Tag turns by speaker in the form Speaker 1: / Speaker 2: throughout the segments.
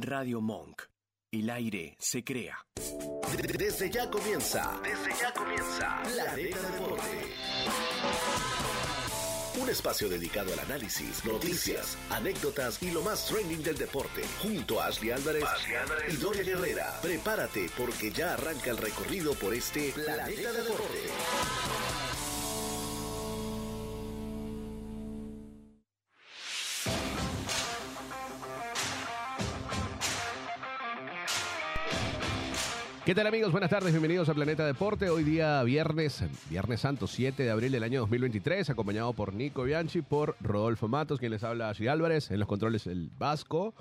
Speaker 1: Radio Monk. El aire se crea.
Speaker 2: Desde ya comienza. Desde ya comienza. Planeta Deporte. Un espacio dedicado al análisis, noticias, anécdotas y lo más trending del deporte. Junto a Ashley Álvarez, y Doria Guerrera. Prepárate porque ya arranca el recorrido por este Planeta Deporte.
Speaker 3: ¿Qué tal amigos? Buenas tardes, bienvenidos a Planeta Deporte. Hoy día viernes, Viernes Santo 7 de abril del año 2023, acompañado por Nico Bianchi, por Rodolfo Matos, quien les habla Ashley Álvarez, en los controles el Vasco.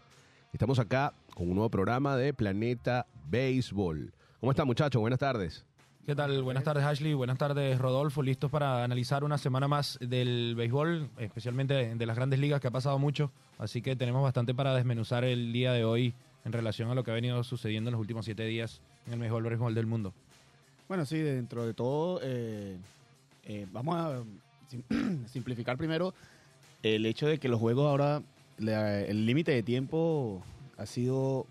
Speaker 3: Estamos acá con un nuevo programa de Planeta Béisbol. ¿Cómo están muchachos? Buenas tardes.
Speaker 4: ¿Qué tal? Buenas tardes Ashley, buenas tardes Rodolfo, listos para analizar una semana más del béisbol, especialmente de las grandes ligas que ha pasado mucho, así que tenemos bastante para desmenuzar el día de hoy en relación a lo que ha venido sucediendo en los últimos siete días el mejor béisbol del mundo.
Speaker 5: Bueno, sí, dentro de todo, eh, eh, vamos a sim- simplificar primero el hecho de que los juegos ahora, la- el límite de tiempo ha sido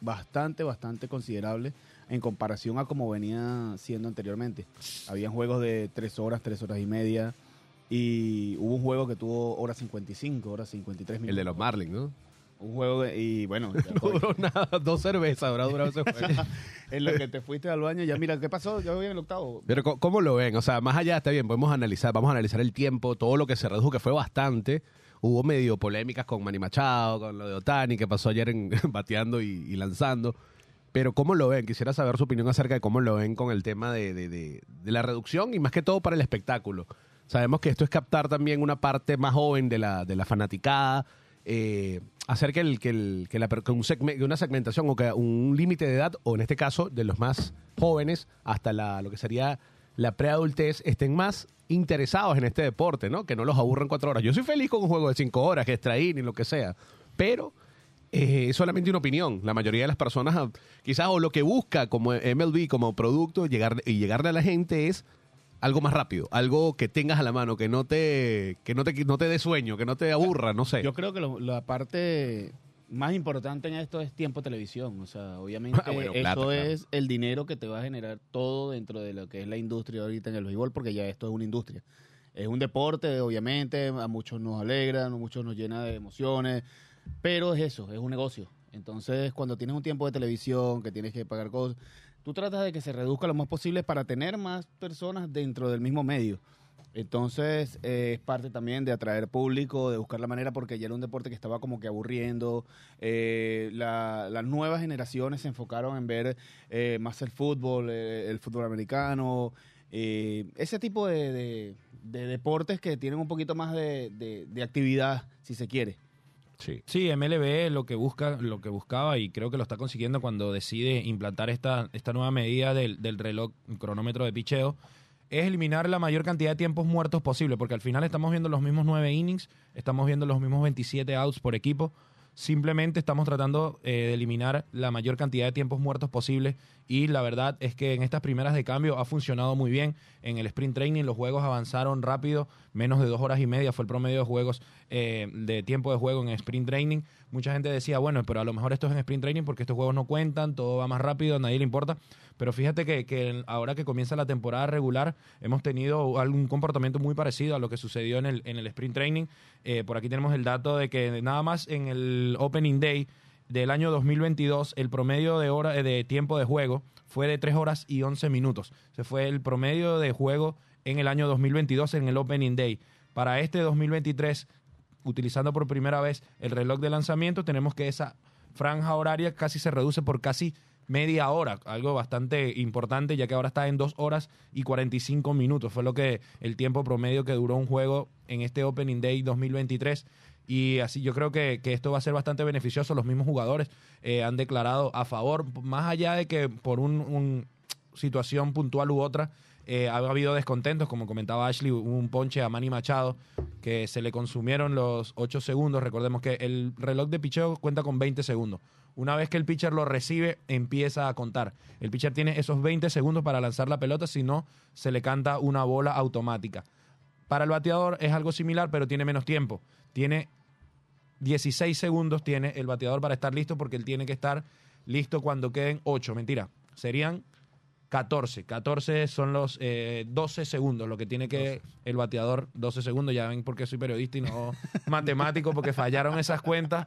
Speaker 5: bastante, bastante considerable en comparación a como venía siendo anteriormente. Habían juegos de tres horas, tres horas y media, y hubo un juego que tuvo horas 55, horas 53 minutos.
Speaker 3: El de los Marlins, ¿no?
Speaker 5: Un juego, de- y bueno,
Speaker 3: No duró nada, dos cervezas habrá durado ese juego.
Speaker 5: en lo que te fuiste al baño, ya mira, ¿qué pasó? Yo voy en el octavo.
Speaker 3: Pero ¿cómo lo ven? O sea, más allá está bien, podemos analizar, vamos a analizar el tiempo, todo lo que se redujo, que fue bastante. Hubo medio polémicas con Manny Machado, con lo de Otani, que pasó ayer en, bateando y, y lanzando. Pero ¿cómo lo ven? Quisiera saber su opinión acerca de cómo lo ven con el tema de, de- de- de la reducción y más que todo para el espectáculo. Sabemos que esto es captar también una parte más joven de la, de la fanaticada, eh, hacer que, el, que, el- que la que un una segmentación o que un límite de edad, o en este caso de los más jóvenes hasta la, lo que sería la preadultez, estén más interesados en este deporte, ¿no? Que no los aburren cuatro horas. Yo soy feliz con un juego de cinco horas, que extra ni lo que sea, pero eh, es solamente una opinión. La mayoría de las personas, quizás, o lo que busca como MLB, como producto, llegar y llegarle a la gente es algo más rápido, algo que tengas a la mano, que no te, que no te, no te dé sueño, que no te aburra, no sé.
Speaker 5: Yo creo que lo- la parte más importante en esto es tiempo televisión. O sea, obviamente
Speaker 3: Ah, bueno,
Speaker 5: eso
Speaker 3: claro.
Speaker 5: es el dinero que te va a generar todo dentro de lo que es la industria ahorita en el béisbol, porque ya esto es una industria. Es un deporte, obviamente, a muchos nos alegra, a muchos nos llena de emociones, pero es eso, es un negocio. Entonces, cuando tienes un tiempo de televisión, que tienes que pagar cosas, tú tratas de que se reduzca lo más posible para tener más personas dentro del mismo medio. Entonces, eh, es parte también de atraer público, de buscar la manera, porque ya era un deporte que estaba como que aburriendo. Eh, la- las nuevas generaciones se enfocaron en ver eh, más el fútbol, eh, el fútbol americano, eh, ese tipo de, de- de deportes que tienen un poquito más de actividad, si se quiere.
Speaker 3: Sí.
Speaker 4: Sí, MLB lo que busca, lo que buscaba y creo que lo está consiguiendo cuando decide implantar esta, esta nueva medida del, del reloj cronómetro de picheo, es eliminar la mayor cantidad de tiempos muertos posible, porque al final estamos viendo los mismos nueve innings, estamos viendo los mismos 27 outs por equipo, simplemente estamos tratando eh, de eliminar la mayor cantidad de tiempos muertos posible y la verdad es que en estas primeras de cambio ha funcionado muy bien. En el sprint training los juegos avanzaron rápido, menos de dos horas y media fue el promedio de juegos eh, de tiempo de juego en sprint training. Mucha gente decía, bueno, pero a lo mejor esto es en sprint training porque estos juegos no cuentan, todo va más rápido, a nadie le importa. Pero fíjate que, ahora que comienza la temporada regular, hemos tenido algún comportamiento muy parecido a lo que sucedió en el, en el sprint training. Eh, por aquí tenemos el dato de que nada más en el Opening Day del año 2022, el promedio de, hora, eh, de tiempo de juego fue de 3 horas y 11 minutos. Se fue el promedio de juego en el año 2022 en el Opening Day. Para este 2023, utilizando por primera vez el reloj de lanzamiento, tenemos que esa franja horaria casi se reduce por casi media hora, algo bastante importante, ya que ahora está en 2 horas y 45 minutos. Fue lo que el tiempo promedio que duró un juego en este Opening Day 2023. Y así yo creo que, que esto va a ser bastante beneficioso. Los mismos jugadores eh, han declarado a favor, más allá de que por un, un situación puntual u otra, eh, ha habido descontentos, como comentaba Ashley, un ponche a Manny Machado que se le consumieron los 8 segundos. Recordemos que el reloj de picheo cuenta con 20 segundos. Una vez que el pitcher lo recibe, empieza a contar. El pitcher tiene esos 20 segundos para lanzar la pelota, si no, se le canta una bola automática. Para el bateador es algo similar, pero tiene menos tiempo. Tiene 16 segundos tiene el bateador para estar listo porque él tiene que estar listo cuando queden 8. Mentira, serían 14. 14 son los eh, 12 segundos, lo que tiene que el bateador, 12 segundos. Ya ven por qué soy periodista y no matemático, porque fallaron esas cuentas.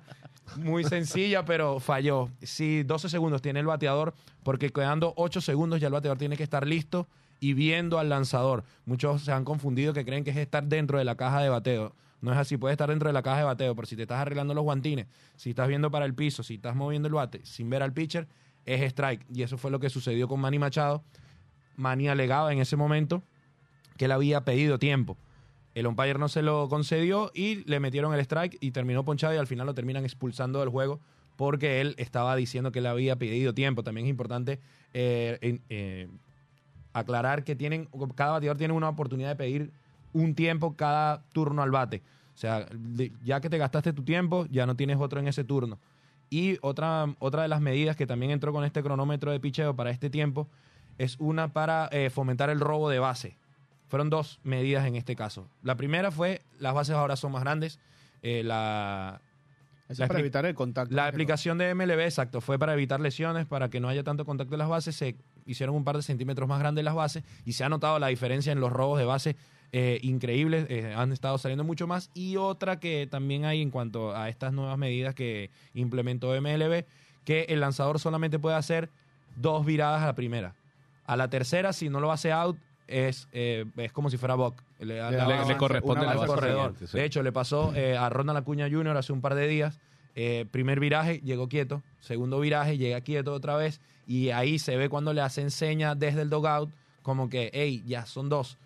Speaker 4: Muy sencilla, pero falló. Sí, 12 segundos tiene el bateador, porque quedando 8 segundos ya el bateador tiene que estar listo y viendo al lanzador. Muchos se han confundido que creen que es estar dentro de la caja de bateo. No es así, puede estar dentro de la caja de bateo, pero si te estás arreglando los guantines, si estás viendo para el piso, si estás moviendo el bate sin ver al pitcher, es strike. Y eso fue lo que sucedió con Manny Machado. Manny alegaba en ese momento que él había pedido tiempo. El umpire no se lo concedió y le metieron el strike y terminó ponchado y al final lo terminan expulsando del juego porque él estaba diciendo que él había pedido tiempo. También es importante eh, eh, aclarar que tienen cada bateador tiene una oportunidad de pedir un tiempo cada turno al bate. O sea, ya que te gastaste tu tiempo, ya no tienes otro en ese turno. Y otra, otra de las medidas que también entró con este cronómetro de picheo para este tiempo es una para eh, fomentar el robo de base. Fueron dos medidas en este caso. La primera fue, las bases ahora son más grandes. Eh, la,
Speaker 5: para evitar el contacto.
Speaker 4: la aplicación de MLB, exacto, fue para evitar lesiones, para que no haya tanto contacto en las bases. Se hicieron un par de centímetros más grandes las bases y se ha notado la diferencia en los robos de base eh, increíbles. eh, han estado saliendo mucho más. Y otra que también hay en cuanto a estas nuevas medidas que implementó MLB, que el lanzador solamente puede hacer dos viradas a la primera. A la tercera, si no lo hace out, es, eh, es como si fuera Buck. Le,
Speaker 5: Le-
Speaker 4: la
Speaker 5: le-
Speaker 4: base-
Speaker 5: le corresponde
Speaker 4: al corredor.
Speaker 3: sí.
Speaker 4: De hecho, le pasó eh, a Ronald Acuña Jr. hace un par de días. Eh, primer viraje, llegó quieto. Segundo viraje, llega quieto otra vez. Y ahí se ve cuando le hacen señas desde el dogout, como que, hey, ya son dos.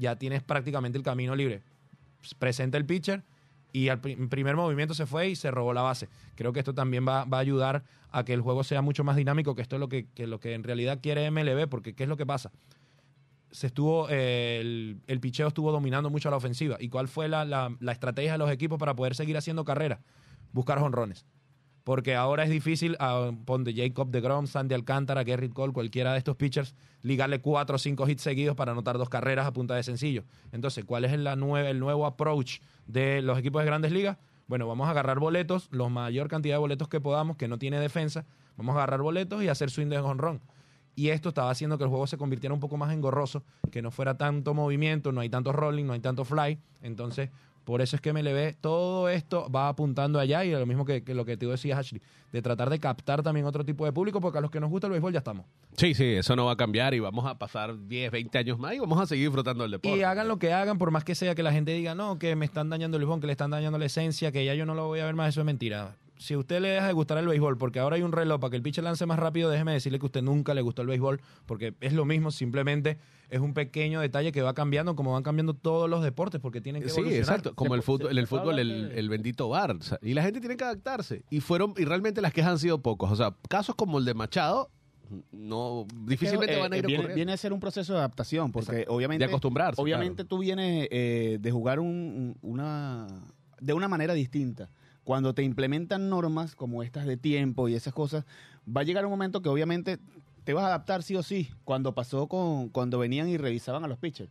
Speaker 4: Ya tienes prácticamente el camino libre. Presenta el pitcher y al pri- primer movimiento se fue y se robó la base. Creo que esto también va, a ayudar a que el juego sea mucho más dinámico, que esto es lo que, lo que en realidad quiere MLB, porque ¿qué es lo que pasa? se estuvo eh, el, el picheo estuvo dominando mucho a la ofensiva. ¿Y cuál fue la, la- la estrategia de los equipos para poder seguir haciendo carrera? Buscar jonrones. Porque ahora es difícil, a, ponte Jacob de Grom, Sandy Alcántara, Gerrit Cole, cualquiera de estos pitchers, ligarle cuatro o cinco hits seguidos para anotar dos carreras a punta de sencillo. Entonces, ¿cuál es el nuevo approach de los equipos de grandes ligas? Bueno, vamos a agarrar boletos, la mayor cantidad de boletos que podamos, que no tiene defensa. Vamos a agarrar boletos y hacer swing de jonrón. Y esto estaba haciendo que el juego se convirtiera un poco más engorroso, que no fuera tanto movimiento, no hay tanto rolling, no hay tanto fly. Entonces, por eso es que MLB, todo esto va apuntando allá y lo mismo que, que lo que tú decías, Ashley, de tratar de captar también otro tipo de público, porque a los que nos gusta el béisbol ya estamos.
Speaker 3: Sí, sí, eso no va a cambiar y vamos a pasar 10, 20 años más y vamos a seguir disfrutando del deporte.
Speaker 4: Y hagan lo que hagan, por más que sea que la gente diga, no, que me están dañando el béisbol, que le están dañando la esencia, que ya yo no lo voy a ver más, eso es mentira. Si usted le deja de gustar el béisbol porque ahora hay un reloj para que el pitcher lance más rápido, déjeme decirle que a usted nunca le gustó el béisbol, porque es lo mismo, simplemente es un pequeño detalle que va cambiando, como van cambiando todos los deportes, porque tienen que
Speaker 3: Sí,
Speaker 4: evolucionar.
Speaker 3: exacto. Como
Speaker 5: Se
Speaker 3: el fútbol, en el fútbol, el, el bendito bar. o sea, y la gente tiene que adaptarse. Y fueron, y realmente las quejas han sido pocos. O sea, casos como el de Machado, no, difícilmente
Speaker 5: Eh,
Speaker 3: van a ir
Speaker 5: eh, viene, viene a ser un proceso de adaptación, porque obviamente...
Speaker 3: de acostumbrarse.
Speaker 5: Obviamente tú vienes eh, de jugar un- una de una manera distinta. Cuando te implementan normas como estas de tiempo y esas cosas, va a llegar un momento que obviamente te vas a adaptar sí o sí. Cuando pasó con cuando venían y revisaban a los pitchers.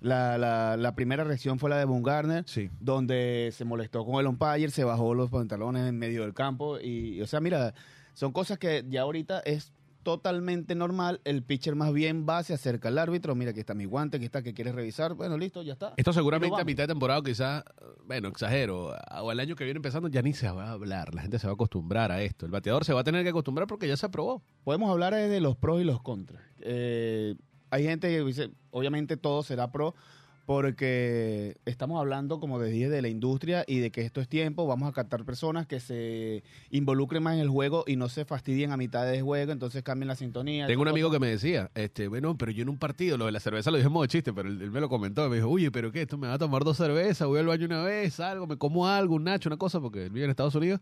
Speaker 5: La, la, la primera reacción fue la de Boone Garner,
Speaker 4: Sí.
Speaker 5: donde se molestó con el umpire, se bajó los pantalones en medio del campo. Y, o sea, mira, son cosas que ya ahorita es totalmente normal. El pitcher más bien va, se acerca al árbitro, mira, aquí está mi guante, aquí está, que quieres revisar. Bueno, listo, ya está.
Speaker 3: Esto seguramente a mitad de temporada, quizás, bueno, exagero, o el año que viene empezando ya ni se va a hablar. La gente se va a acostumbrar a esto. El bateador se va a tener que acostumbrar porque ya se aprobó.
Speaker 5: Podemos hablar de los pros y los contras. Eh, hay gente que dice, obviamente todo será pro, porque estamos hablando, como dije, de la industria y de que esto es tiempo. Vamos a captar personas que se involucren más en el juego y no se fastidien a mitad de juego, entonces cambien la sintonía.
Speaker 3: Tengo un amigo que me decía, este, bueno, pero yo en un partido, lo de la cerveza lo dije en modo chiste, pero él, él me lo comentó, me dijo, oye, pero qué, esto me va a tomar dos cervezas, voy al baño una vez, algo, me como algo, un nacho, una cosa, porque él vive en Estados Unidos,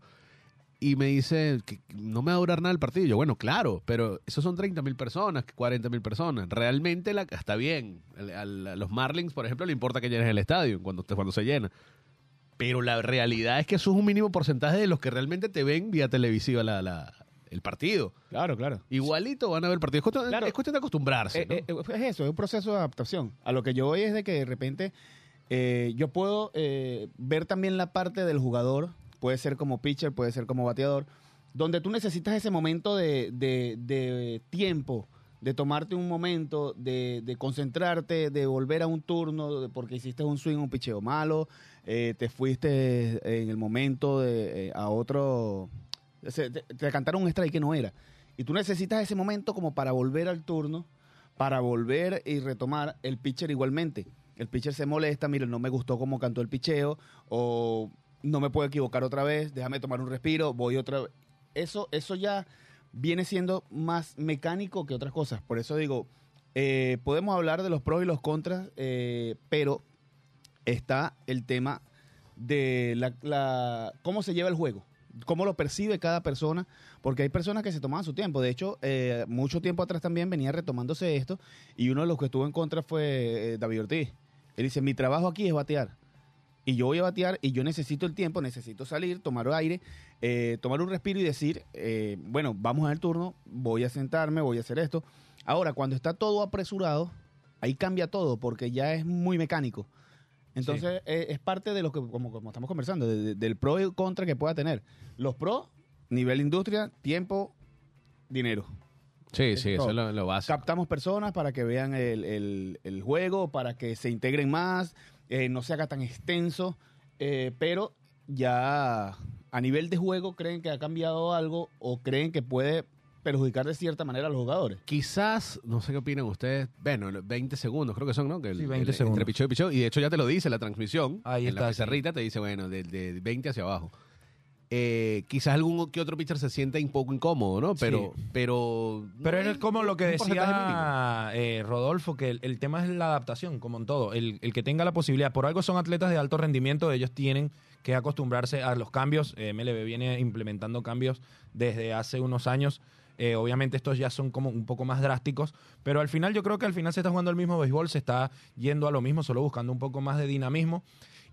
Speaker 3: y me dice que no me va a durar nada el partido. Y yo, bueno, claro, pero esos son 30 mil personas, 40 mil personas. Realmente la, está bien. A los Marlins, por ejemplo, le importa que llenes el estadio cuando, cuando se llena. Pero la realidad es que eso es un mínimo porcentaje de los que realmente te ven vía televisiva la, la- el partido.
Speaker 5: Claro, claro.
Speaker 3: Igualito van a ver el partido. Es cuestión,
Speaker 5: Claro.
Speaker 3: es cuestión de acostumbrarse.
Speaker 5: Eh,
Speaker 3: ¿no?
Speaker 5: eh, eh, es eso, es un proceso de adaptación. A lo que yo voy es de que de repente eh, yo puedo ver también la parte del jugador puede ser como pitcher, puede ser como bateador, donde tú necesitas ese momento de, de- tiempo, de tomarte un momento, de, concentrarte, de volver a un turno, porque hiciste un swing, un picheo malo, eh, te fuiste en el momento de, eh, a otro, te, te cantaron un strike que no era. Y tú necesitas ese momento como para volver al turno, para volver y retomar el pitcher igualmente. El pitcher se molesta, mire, no me gustó cómo cantó el picheo, o no me puedo equivocar otra vez, déjame tomar un respiro, voy otra vez. Eso, eso ya viene siendo más mecánico que otras cosas. Por eso digo, eh, podemos hablar de los pros y los contras, eh, pero está el tema de la, cómo se lleva el juego, cómo lo percibe cada persona, porque hay personas que se tomaban su tiempo. De hecho, eh, mucho tiempo atrás también venía retomándose esto, y uno de los que estuvo en contra fue David Ortiz. Él dice, mi trabajo aquí es batear. Y yo voy a batear y yo necesito el tiempo, necesito salir, tomar aire, eh, tomar un respiro y decir, eh, bueno, vamos a el turno, voy a sentarme, voy a hacer esto. Ahora, cuando está todo apresurado, ahí cambia todo porque ya es muy mecánico. Entonces, eh, es parte de lo que, como, como estamos conversando, de- de- del pro y contra que pueda tener. Los pros, nivel industria, tiempo, dinero.
Speaker 3: Sí, sí, eso es lo, lo básico.
Speaker 5: Captamos personas para que vean el, el- el juego, para que se integren más, eh, no se haga tan extenso, eh, pero ya a nivel de juego creen que ha cambiado algo o creen que puede perjudicar de cierta manera a los jugadores.
Speaker 3: Quizás, no sé qué opinan ustedes, bueno, 20 segundos creo que son, ¿no? Que el-
Speaker 4: Sí, 20
Speaker 3: el-
Speaker 4: segundos.
Speaker 3: Entre picheo y picheo, y de hecho ya te lo dice la transmisión.
Speaker 4: Ahí
Speaker 3: en la
Speaker 4: está, sí.
Speaker 3: pizarrita te dice, bueno, de, de 20 hacia abajo. Eh, quizás algún que otro pitcher se sienta un poco incómodo, ¿no? Pero, pero...
Speaker 4: Pero
Speaker 3: no
Speaker 4: es como lo que decía eh, Rodolfo, que el, el tema es la adaptación, como en todo. El, el que tenga la posibilidad, por algo son atletas de alto rendimiento, ellos tienen que acostumbrarse a los cambios. Eh, MLB viene implementando cambios desde hace unos años. Eh, obviamente estos ya son como un poco más drásticos, pero al final yo creo que al final se está jugando el mismo béisbol, se está yendo a lo mismo, solo buscando un poco más de dinamismo.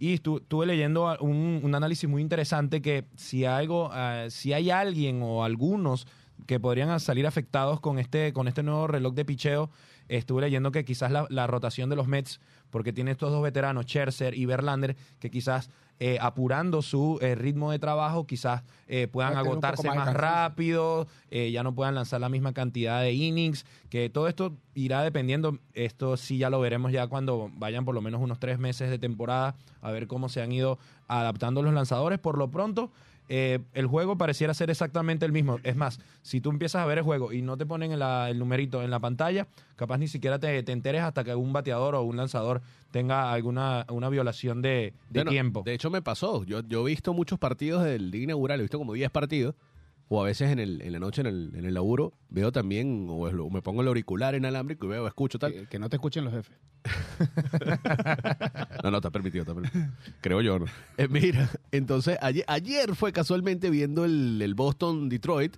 Speaker 4: Y estu- estuve leyendo un, un análisis muy interesante que si algo, ah, si hay alguien o algunos que podrían salir afectados con este, con este nuevo reloj de picheo, estuve leyendo que quizás la, la rotación de los Mets, porque tiene estos dos veteranos, Scherzer y Verlander, que quizás eh, apurando su eh, ritmo de trabajo, quizás eh, puedan agotarse
Speaker 5: más
Speaker 4: más rápido, ya no puedan lanzar la misma cantidad de innings, que todo esto irá dependiendo, esto sí ya lo veremos ya cuando vayan por lo menos unos tres meses de temporada, a ver cómo se han ido adaptando los lanzadores. Por lo pronto, eh, el juego pareciera ser exactamente el mismo. Es más, si tú empiezas a ver el juego y no te ponen en la- el numerito en la pantalla, capaz ni siquiera te, te enteres hasta que un bateador o un lanzador tenga alguna una violación de, de
Speaker 3: Bueno,
Speaker 4: tiempo.
Speaker 3: De hecho, me pasó. Yo, yo he visto muchos partidos del Liga Inaugural, he visto como 10 partidos. O a veces en, el, en la noche en el, en el laburo veo también, o, me pongo el auricular inalámbrico y veo, escucho tal.
Speaker 5: Que, que no te escuchen los jefes.
Speaker 3: No, no, está permitido, está permitido. Creo yo, ¿no? Eh, mira, entonces ayer, ayer fue casualmente viendo el, el Boston-Detroit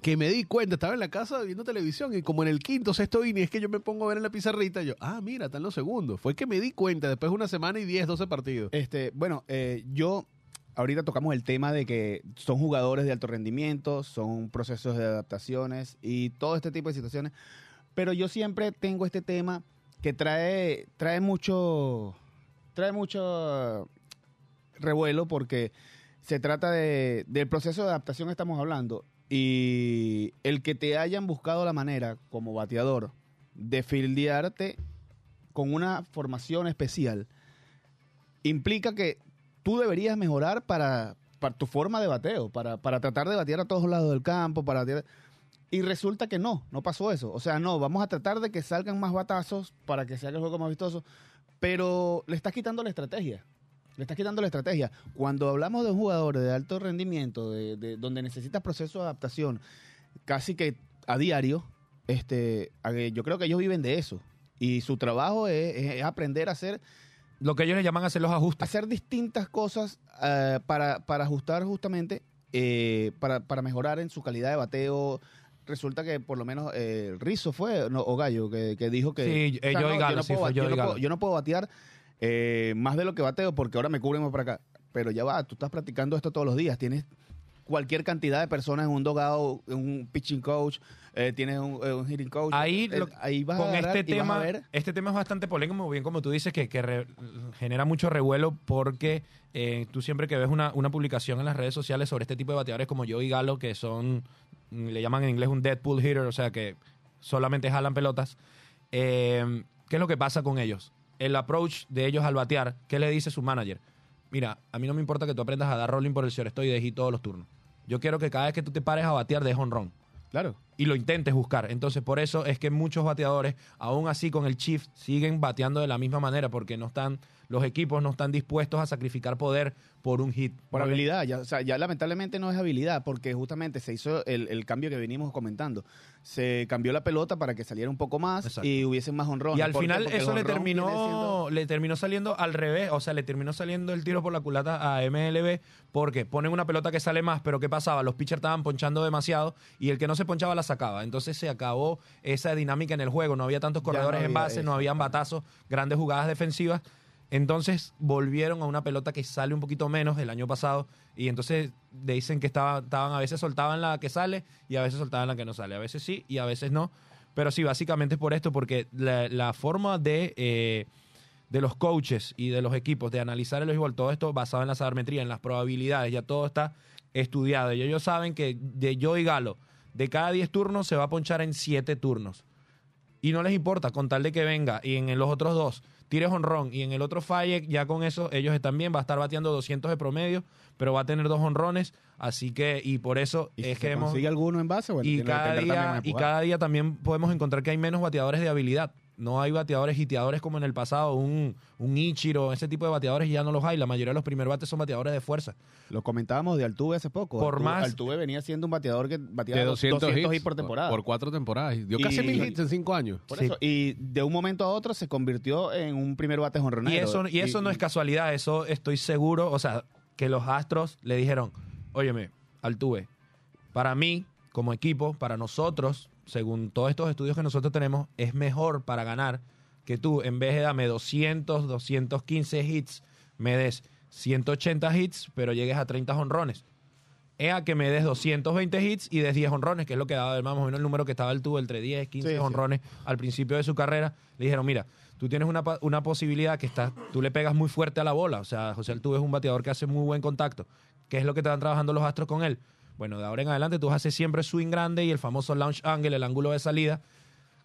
Speaker 3: que me di cuenta, estaba en la casa viendo televisión y como en el quinto, sexto inning es que yo me pongo a ver en la pizarrita y yo, ah, mira, están los segundos. Fue que me di cuenta después de una semana y 10, 12 partidos.
Speaker 5: Este, bueno, eh, yo ahorita tocamos el tema de que son jugadores de alto rendimiento, son procesos de adaptaciones y todo este tipo de situaciones. Pero yo siempre tengo este tema que trae, trae mucho, trae mucho revuelo porque se trata de, del proceso de adaptación estamos hablando y el que te hayan buscado la manera como bateador de fildearte con una formación especial implica que tú deberías mejorar para, tu forma de bateo, para, tratar de batear a todos lados del campo, para y resulta que no, no pasó eso. O sea, no, vamos a tratar de que salgan más batazos para que se haga el juego más vistoso, pero le estás quitando la estrategia. Le estás quitando la estrategia. Cuando hablamos de un jugador de alto rendimiento, de, de- donde necesitas proceso de adaptación casi que a diario, este, yo creo que ellos viven de eso. Y su trabajo es aprender a hacer
Speaker 4: Lo que ellos le llaman hacer los ajustes.
Speaker 5: hacer distintas cosas eh, para, para ajustar justamente, eh, para, para mejorar en su calidad de bateo. Resulta que por lo menos eh, Rizzo fue, no, o Gallo, que, que dijo que...
Speaker 4: Sí, eh,
Speaker 5: yo, no
Speaker 4: sí,
Speaker 5: puedo, yo
Speaker 4: Joey
Speaker 5: no puedo-
Speaker 4: Gallo.
Speaker 5: yo no puedo batear eh, más de lo que bateo porque ahora me cubren más para acá. Pero ya va, tú estás practicando esto todos los días. Tienes cualquier cantidad de personas en un dogado, en un pitching coach, eh, tienes un, eh, un hitting coach.
Speaker 4: Ahí,
Speaker 5: eh,
Speaker 4: lo-
Speaker 5: ahí vas a
Speaker 4: con este
Speaker 5: y vas a
Speaker 4: tema,
Speaker 5: ver
Speaker 4: este tema es bastante polémico, bien como tú dices, que, que re- genera mucho revuelo porque eh, tú siempre que ves una, una publicación en las redes sociales sobre este tipo de bateadores como yo y Galo, que son, mm, le llaman en inglés un Deadpool hitter, o sea que solamente jalan pelotas, eh, ¿qué es lo que pasa con ellos? El approach de ellos al batear, ¿qué le dice su manager? Mira, a mí no me importa que tú aprendas a dar rolling por el shortstop y dejes todos los turnos. Yo quiero que cada vez que tú te pares a batear, des honrón
Speaker 5: Claro.
Speaker 4: Y lo intentes buscar. Entonces, por eso es que muchos bateadores, aún así con el shift, siguen bateando de la misma manera porque no están, los equipos no están dispuestos a sacrificar poder por un hit.
Speaker 5: Por habilidad, ya, o sea, ya lamentablemente no es habilidad, porque justamente se hizo el, el cambio que venimos comentando. Se cambió la pelota para que saliera un poco más
Speaker 4: Exacto.
Speaker 5: y hubiesen más honrones.
Speaker 4: Y al final eso le terminó,
Speaker 5: siendo-
Speaker 4: le terminó saliendo al revés, o sea, le terminó saliendo el tiro por la culata a MLB porque ponen una pelota que sale más, pero ¿qué pasaba? Los pitchers estaban ponchando demasiado y el que no se ponchaba la sacaba. Entonces se acabó esa dinámica en el juego, no había tantos
Speaker 5: no
Speaker 4: corredores en
Speaker 5: había
Speaker 4: base, no habían batazos, grandes jugadas defensivas. Entonces volvieron a una pelota que sale un poquito menos el año pasado y entonces dicen que estaba, estaban a veces soltaban la que sale y a veces soltaban la que no sale. A veces sí y a veces no. Pero sí, básicamente es por esto, porque la, la forma de, eh, de los coaches y de los equipos de analizar el béisbol, todo esto basado en la sabermetría, en las probabilidades, ya todo está estudiado. Y ellos saben que de yo y Galo, de cada 10 turnos se va a ponchar en 7 turnos. Y no les importa, con tal de que venga y en los otros dos tires honrón y en el otro falle, ya con eso ellos están bien, va a estar bateando 200 de promedio, pero va a tener dos honrones, así que, y por eso
Speaker 5: ¿Y si
Speaker 4: es que hemos
Speaker 5: consigue alguno en base, bueno,
Speaker 4: y cada día y cada día también podemos encontrar que hay menos bateadores de habilidad. No hay bateadores hiteadores como en el pasado, un, un Ichiro, ese tipo de bateadores ya no los hay. La mayoría de los primer bates son bateadores de fuerza.
Speaker 5: Lo comentábamos de Altuve hace poco.
Speaker 4: Por
Speaker 5: Altuve,
Speaker 4: más-
Speaker 5: Altuve venía siendo un bateador que bateaba
Speaker 3: De 200, hits,
Speaker 5: por temporada.
Speaker 3: Por cuatro temporadas. Dio casi
Speaker 5: Y-
Speaker 3: mil hits en cinco años.
Speaker 5: Por
Speaker 4: Sí.
Speaker 5: eso, y de un momento a otro se convirtió en un primer bate jonronero.
Speaker 4: Y eso, y eso no es casualidad, eso estoy seguro, o sea, que los Astros le dijeron, óyeme, Altuve, para mí, como equipo, para nosotros, según todos estos estudios que nosotros tenemos, es mejor para ganar que tú, en vez de dame 200, 215 hits, me des 180 hits, pero llegues a 30 honrones. Es a que me des 220 hits y des 10 honrones, que es lo que daba más o menos el número que estaba el tubo, entre 10, 15
Speaker 5: Sí, sí.
Speaker 4: honrones al principio de su carrera. Le dijeron, mira, tú tienes una, una posibilidad que está, tú le pegas muy fuerte a la bola. O sea, José Altuve es un bateador que hace muy buen contacto. ¿Qué es lo que están trabajando los astros con él? Bueno, de ahora en adelante tú haces siempre swing grande y el famoso launch angle, el ángulo de salida,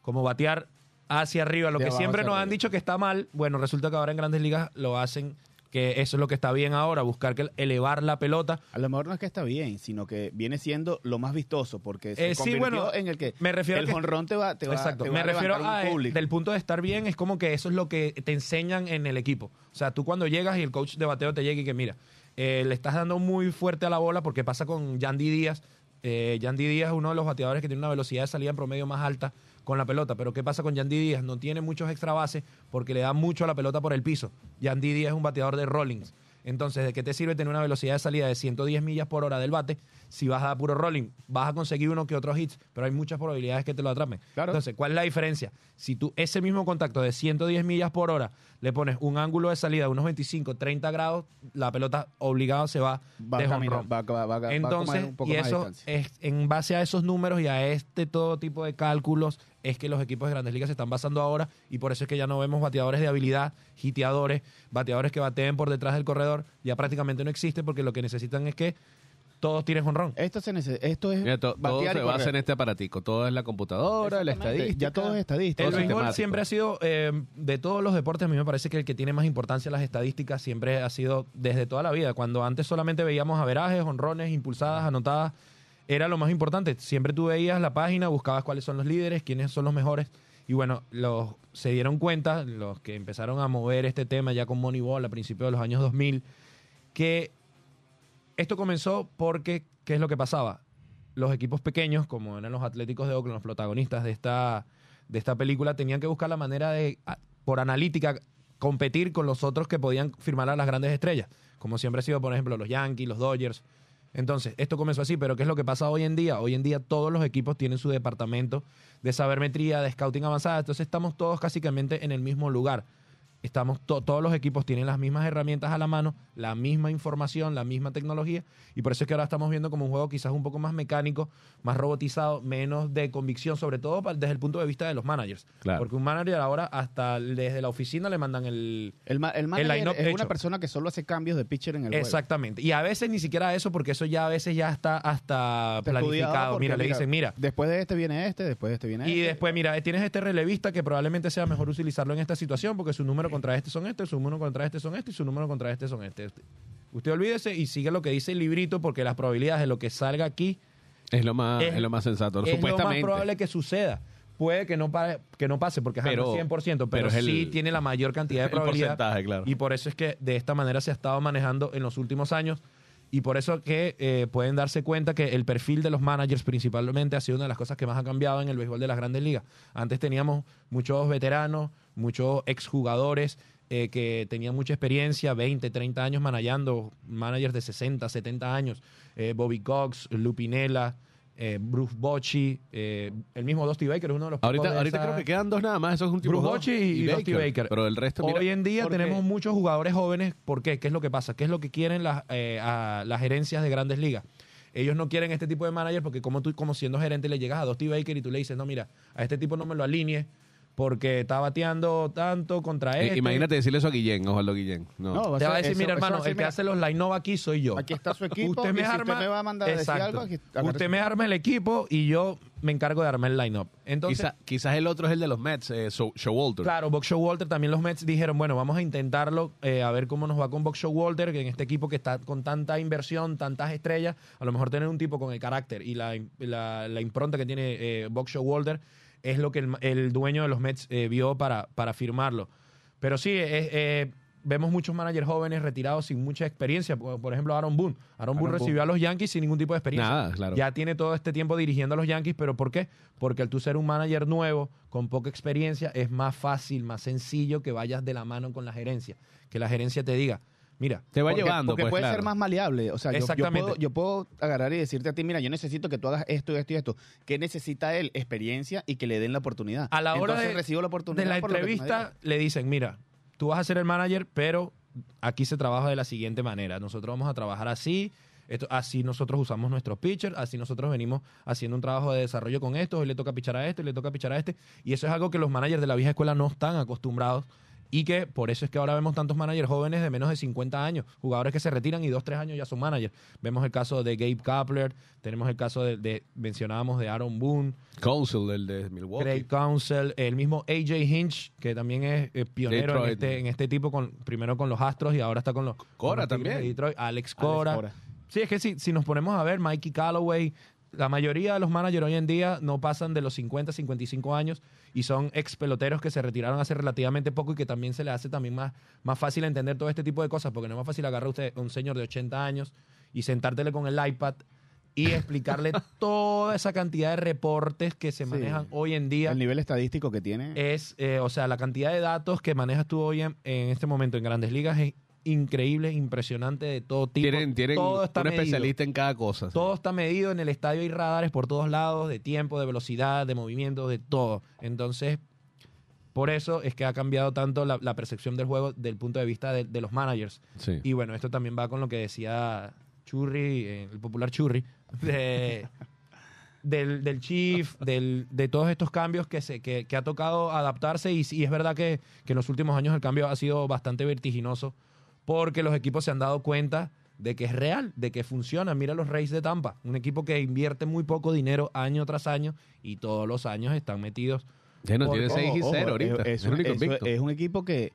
Speaker 4: como batear hacia arriba, lo
Speaker 5: De
Speaker 4: que siempre nos han dicho que está mal, bueno, resulta que ahora en grandes ligas lo hacen, que eso es lo que está bien ahora, buscar que elevar la pelota.
Speaker 5: A lo mejor no es que está bien, sino que viene siendo lo más vistoso, porque se
Speaker 4: Eh, sí,
Speaker 5: convirtió
Speaker 4: bueno,
Speaker 5: en el que
Speaker 4: me refiero
Speaker 5: el jonrón te va, te va,
Speaker 4: Exacto,
Speaker 5: te va
Speaker 4: me
Speaker 5: a
Speaker 4: refiero a
Speaker 5: un
Speaker 4: eh,
Speaker 5: público.
Speaker 4: del punto de estar bien, es como que eso es lo que te enseñan en el equipo. O sea, tú cuando llegas y el coach de bateo te llega y que mira, eh, le estás dando muy fuerte a la bola porque pasa con Yandy Díaz. Eh, Yandy Díaz es uno de los bateadores que tiene una velocidad de salida en promedio más alta con la pelota. Pero ¿qué pasa con Yandy Díaz? No tiene muchos extra bases porque le da mucho a la pelota por el piso. Yandy Díaz es un bateador de rollings. Entonces, ¿de qué te sirve tener una velocidad de salida de 110 millas por hora del bate si vas a dar puro rolling? Vas a conseguir uno que otros hits, pero hay muchas probabilidades que te lo atrapen.
Speaker 5: Claro.
Speaker 4: Entonces, ¿cuál es la diferencia? Si tú ese mismo contacto de 110 millas por hora le pones un ángulo de salida de unos 25, 30 grados, la pelota obligado se va,
Speaker 5: va,
Speaker 4: de jonrón.
Speaker 5: va, va-
Speaker 4: Entonces,
Speaker 5: un poco
Speaker 4: y eso es en base a esos números y a este todo tipo de cálculos es que los equipos de grandes ligas se están basando ahora y por eso es que ya no vemos bateadores de habilidad, hiteadores, bateadores que bateen por detrás del corredor, ya prácticamente no existe porque lo que necesitan es que todos tiren jonrón.
Speaker 5: Esto, se esto es
Speaker 3: Mira, to- todo se basa en este aparatico. Todo es la computadora, la estadística.
Speaker 5: Ya todo es estadística.
Speaker 4: El béisbol siempre ha sido, eh, de todos los deportes, a mí me parece que el que tiene más importancia en las estadísticas siempre ha sido desde toda la vida. Cuando antes solamente veíamos averajes, honrones, impulsadas, anotadas, era lo más importante. Siempre tú veías la página, buscabas cuáles son los líderes, quiénes son los mejores. Y bueno, los, se dieron cuenta, los que empezaron a mover este tema ya con Moneyball a principios de los años 2000, que esto comenzó porque, ¿qué es lo que pasaba? Los equipos pequeños, como eran los Atléticos de Oakland, los protagonistas de esta, de esta película, tenían que buscar la manera de, por analítica, competir con los otros que podían firmar a las grandes estrellas, como siempre ha sido, por ejemplo, los Yankees, los Dodgers. Entonces, esto comenzó así, pero ¿qué es lo que pasa hoy en día? Hoy en día todos los equipos tienen su departamento de sabermetría, de scouting avanzada, entonces estamos todos básicamente en el mismo lugar. Estamos to- todos los equipos tienen las mismas herramientas a la mano, la misma información, la misma tecnología, y por eso es que ahora estamos viendo como un juego quizás un poco más mecánico, más robotizado, menos de convicción, sobre todo desde el punto de vista de los managers.
Speaker 3: Claro.
Speaker 4: Porque un manager ahora hasta desde la oficina le mandan el...
Speaker 5: El, ma- el manager es
Speaker 4: hecho.
Speaker 5: una persona que solo hace cambios de pitcher en el juego.
Speaker 4: Exactamente. Y a veces ni siquiera eso, porque eso ya a veces ya está hasta planificado. Mira, le dicen, mira,
Speaker 5: Después de este viene este, después de este viene
Speaker 4: Y
Speaker 5: este.
Speaker 4: después, mira, tienes este relevista que probablemente sea mejor utilizarlo en esta situación porque su número contra este son este, su número contra este son este y su número contra este son este. Usted olvídese y sigue lo que dice el librito porque las probabilidades de lo que salga aquí
Speaker 3: Es lo más, es,
Speaker 4: Es-
Speaker 3: lo más sensato,
Speaker 4: es lo más probable que suceda. Puede que no, pa- que no pase porque es
Speaker 3: Pero-
Speaker 4: al 100%, pero,
Speaker 3: pero es el-
Speaker 4: sí tiene la mayor cantidad de probabilidad.
Speaker 3: porcentaje, claro.
Speaker 4: Y por eso es que de esta manera se ha estado manejando en los últimos años. Y por eso que eh, pueden darse cuenta que el perfil de los managers principalmente ha sido una de las cosas que más ha cambiado en el béisbol de las grandes ligas. Antes teníamos muchos veteranos, muchos exjugadores eh, que tenían mucha experiencia, 20, 30 años manejando, managers de 60, 70 años, eh, Bobby Cox, Lupinella, eh, Bruce Bochy, eh, el mismo Dusty Baker es uno de los
Speaker 3: Ahorita,
Speaker 4: de
Speaker 3: ahorita
Speaker 4: esa-
Speaker 3: creo que quedan dos nada más, esos últimos
Speaker 4: Bruce
Speaker 3: dos.
Speaker 4: Bochy y, Dusty Baker.
Speaker 3: Pero el resto, mira,
Speaker 4: Hoy en día tenemos muchos jugadores jóvenes. ¿Por qué? ¿Qué es lo que pasa? ¿Qué es lo que quieren las, eh, a- las gerencias de grandes ligas? Ellos no quieren este tipo de manager porque como tú, como siendo gerente, le llegas a Dusty Baker y tú le dices, no, mira, a este tipo no me lo alinee porque está bateando tanto contra
Speaker 3: eh,
Speaker 4: este.
Speaker 3: imagínate decirle eso a Guillén, Osvaldo Guillén. No.
Speaker 5: No,
Speaker 4: Te va a
Speaker 5: ser-
Speaker 4: decir,
Speaker 5: eso-
Speaker 4: mira, hermano, el que
Speaker 5: mira,
Speaker 4: hace los line-up aquí soy yo.
Speaker 5: Aquí está su equipo.
Speaker 4: Usted me
Speaker 5: y si
Speaker 4: arma,
Speaker 5: usted me va a mandar a decir algo, aquí
Speaker 4: usted me arma el equipo y yo me encargo de armar el line-up. Entonces,
Speaker 3: Quizá- quizás el otro es el de los Mets, eh, Show- Showalter.
Speaker 4: Claro, Box Show Walter, también los Mets dijeron, bueno, vamos a intentarlo, eh, a ver cómo nos va con Box Show Walter, que en este equipo que está con tanta inversión, tantas estrellas, a lo mejor tener un tipo con el carácter y la, la- la impronta que tiene eh, Box Show Walter es lo que el, el dueño de los Mets eh, vio para, para firmarlo. Pero sí, eh, eh, vemos muchos managers jóvenes retirados sin mucha experiencia. Por, por ejemplo, Aaron Boone. Aaron, Boone recibió a los Yankees sin ningún tipo de experiencia.
Speaker 3: Nada, claro.
Speaker 4: Ya tiene todo este tiempo dirigiendo a los Yankees, pero ¿por qué? Porque al tú ser un manager nuevo, con poca experiencia, es más fácil, más sencillo que vayas de la mano con la gerencia. Que la gerencia te diga, mira,
Speaker 3: Te va
Speaker 5: porque,
Speaker 3: llevando,
Speaker 5: porque
Speaker 3: pues,
Speaker 5: puede
Speaker 3: claro.
Speaker 5: ser más maleable. O sea, yo- yo, puedo, yo puedo agarrar y decirte a ti, mira, yo necesito que tú hagas esto, esto y esto. ¿Qué necesita él? Experiencia y que le den la oportunidad.
Speaker 4: a la hora
Speaker 5: Entonces
Speaker 4: de,
Speaker 5: recibo la oportunidad
Speaker 4: de la entrevista le dicen, mira, tú vas a ser el manager, pero aquí se trabaja de la siguiente manera. Nosotros vamos a trabajar así, esto, así nosotros usamos nuestros pitchers, así nosotros venimos haciendo un trabajo de desarrollo con esto, hoy le toca pichar a este, hoy le toca pichar a este. Y eso es algo que los managers de la vieja escuela no están acostumbrados. Y que por eso es que ahora vemos tantos managers jóvenes de menos de 50 años, jugadores que se retiran y dos, tres años ya son managers. Vemos el caso de Gabe Kapler, tenemos el caso de, de- mencionábamos de Aaron Boone,
Speaker 3: Council, el de Milwaukee.
Speaker 4: Craig Council, el mismo AJ Hinch, que también es eh, pionero en este, en este tipo, con, primero con los Astros y ahora está con los, con
Speaker 3: Cora
Speaker 4: los
Speaker 3: también.
Speaker 4: de Detroit. Alex
Speaker 5: Alex
Speaker 4: Cora. Sí, es que si, si nos ponemos a ver, Mikey Callaway, la mayoría de los managers hoy en día no pasan de los 50, 55 años y son ex peloteros que se retiraron hace relativamente poco y que también se les hace también más, más fácil entender todo este tipo de cosas, porque no es más fácil agarrar a usted a un señor de 80 años y sentártele con el iPad y explicarle toda esa cantidad de reportes que se
Speaker 5: Sí.
Speaker 4: manejan hoy en día
Speaker 5: El nivel estadístico que tiene.
Speaker 4: es, eh, o sea, la cantidad de datos que manejas tú hoy en, en este momento en grandes ligas es increíble, impresionante de todo tipo.
Speaker 3: Tienen, tienen
Speaker 4: todo
Speaker 3: un
Speaker 4: medido.
Speaker 3: especialista en cada cosa. sí.
Speaker 4: Todo está medido en el estadio, hay radares por todos lados, de tiempo, de velocidad, de movimiento, de todo. Entonces, por eso es que ha cambiado tanto la, la percepción del juego del punto de vista de, de los managers.
Speaker 3: Sí.
Speaker 4: Y bueno, esto también va con lo que decía Churri, eh, el popular Churri, de, del, del Chief, del, de todos estos cambios que, se, que, que ha tocado adaptarse. Y, sí, es verdad que, que en los últimos años el cambio ha sido bastante vertiginoso porque los equipos se han dado cuenta de que es real, de que funciona. Mira los Rays de Tampa, un equipo que invierte muy poco dinero año tras año y todos los años están metidos.
Speaker 3: Ya no
Speaker 4: Por-
Speaker 3: tiene
Speaker 5: Ojo,
Speaker 3: 6 y
Speaker 5: ojo,
Speaker 3: 0 ahorita.
Speaker 5: Es,
Speaker 3: Es,
Speaker 5: es un, eso es un equipo que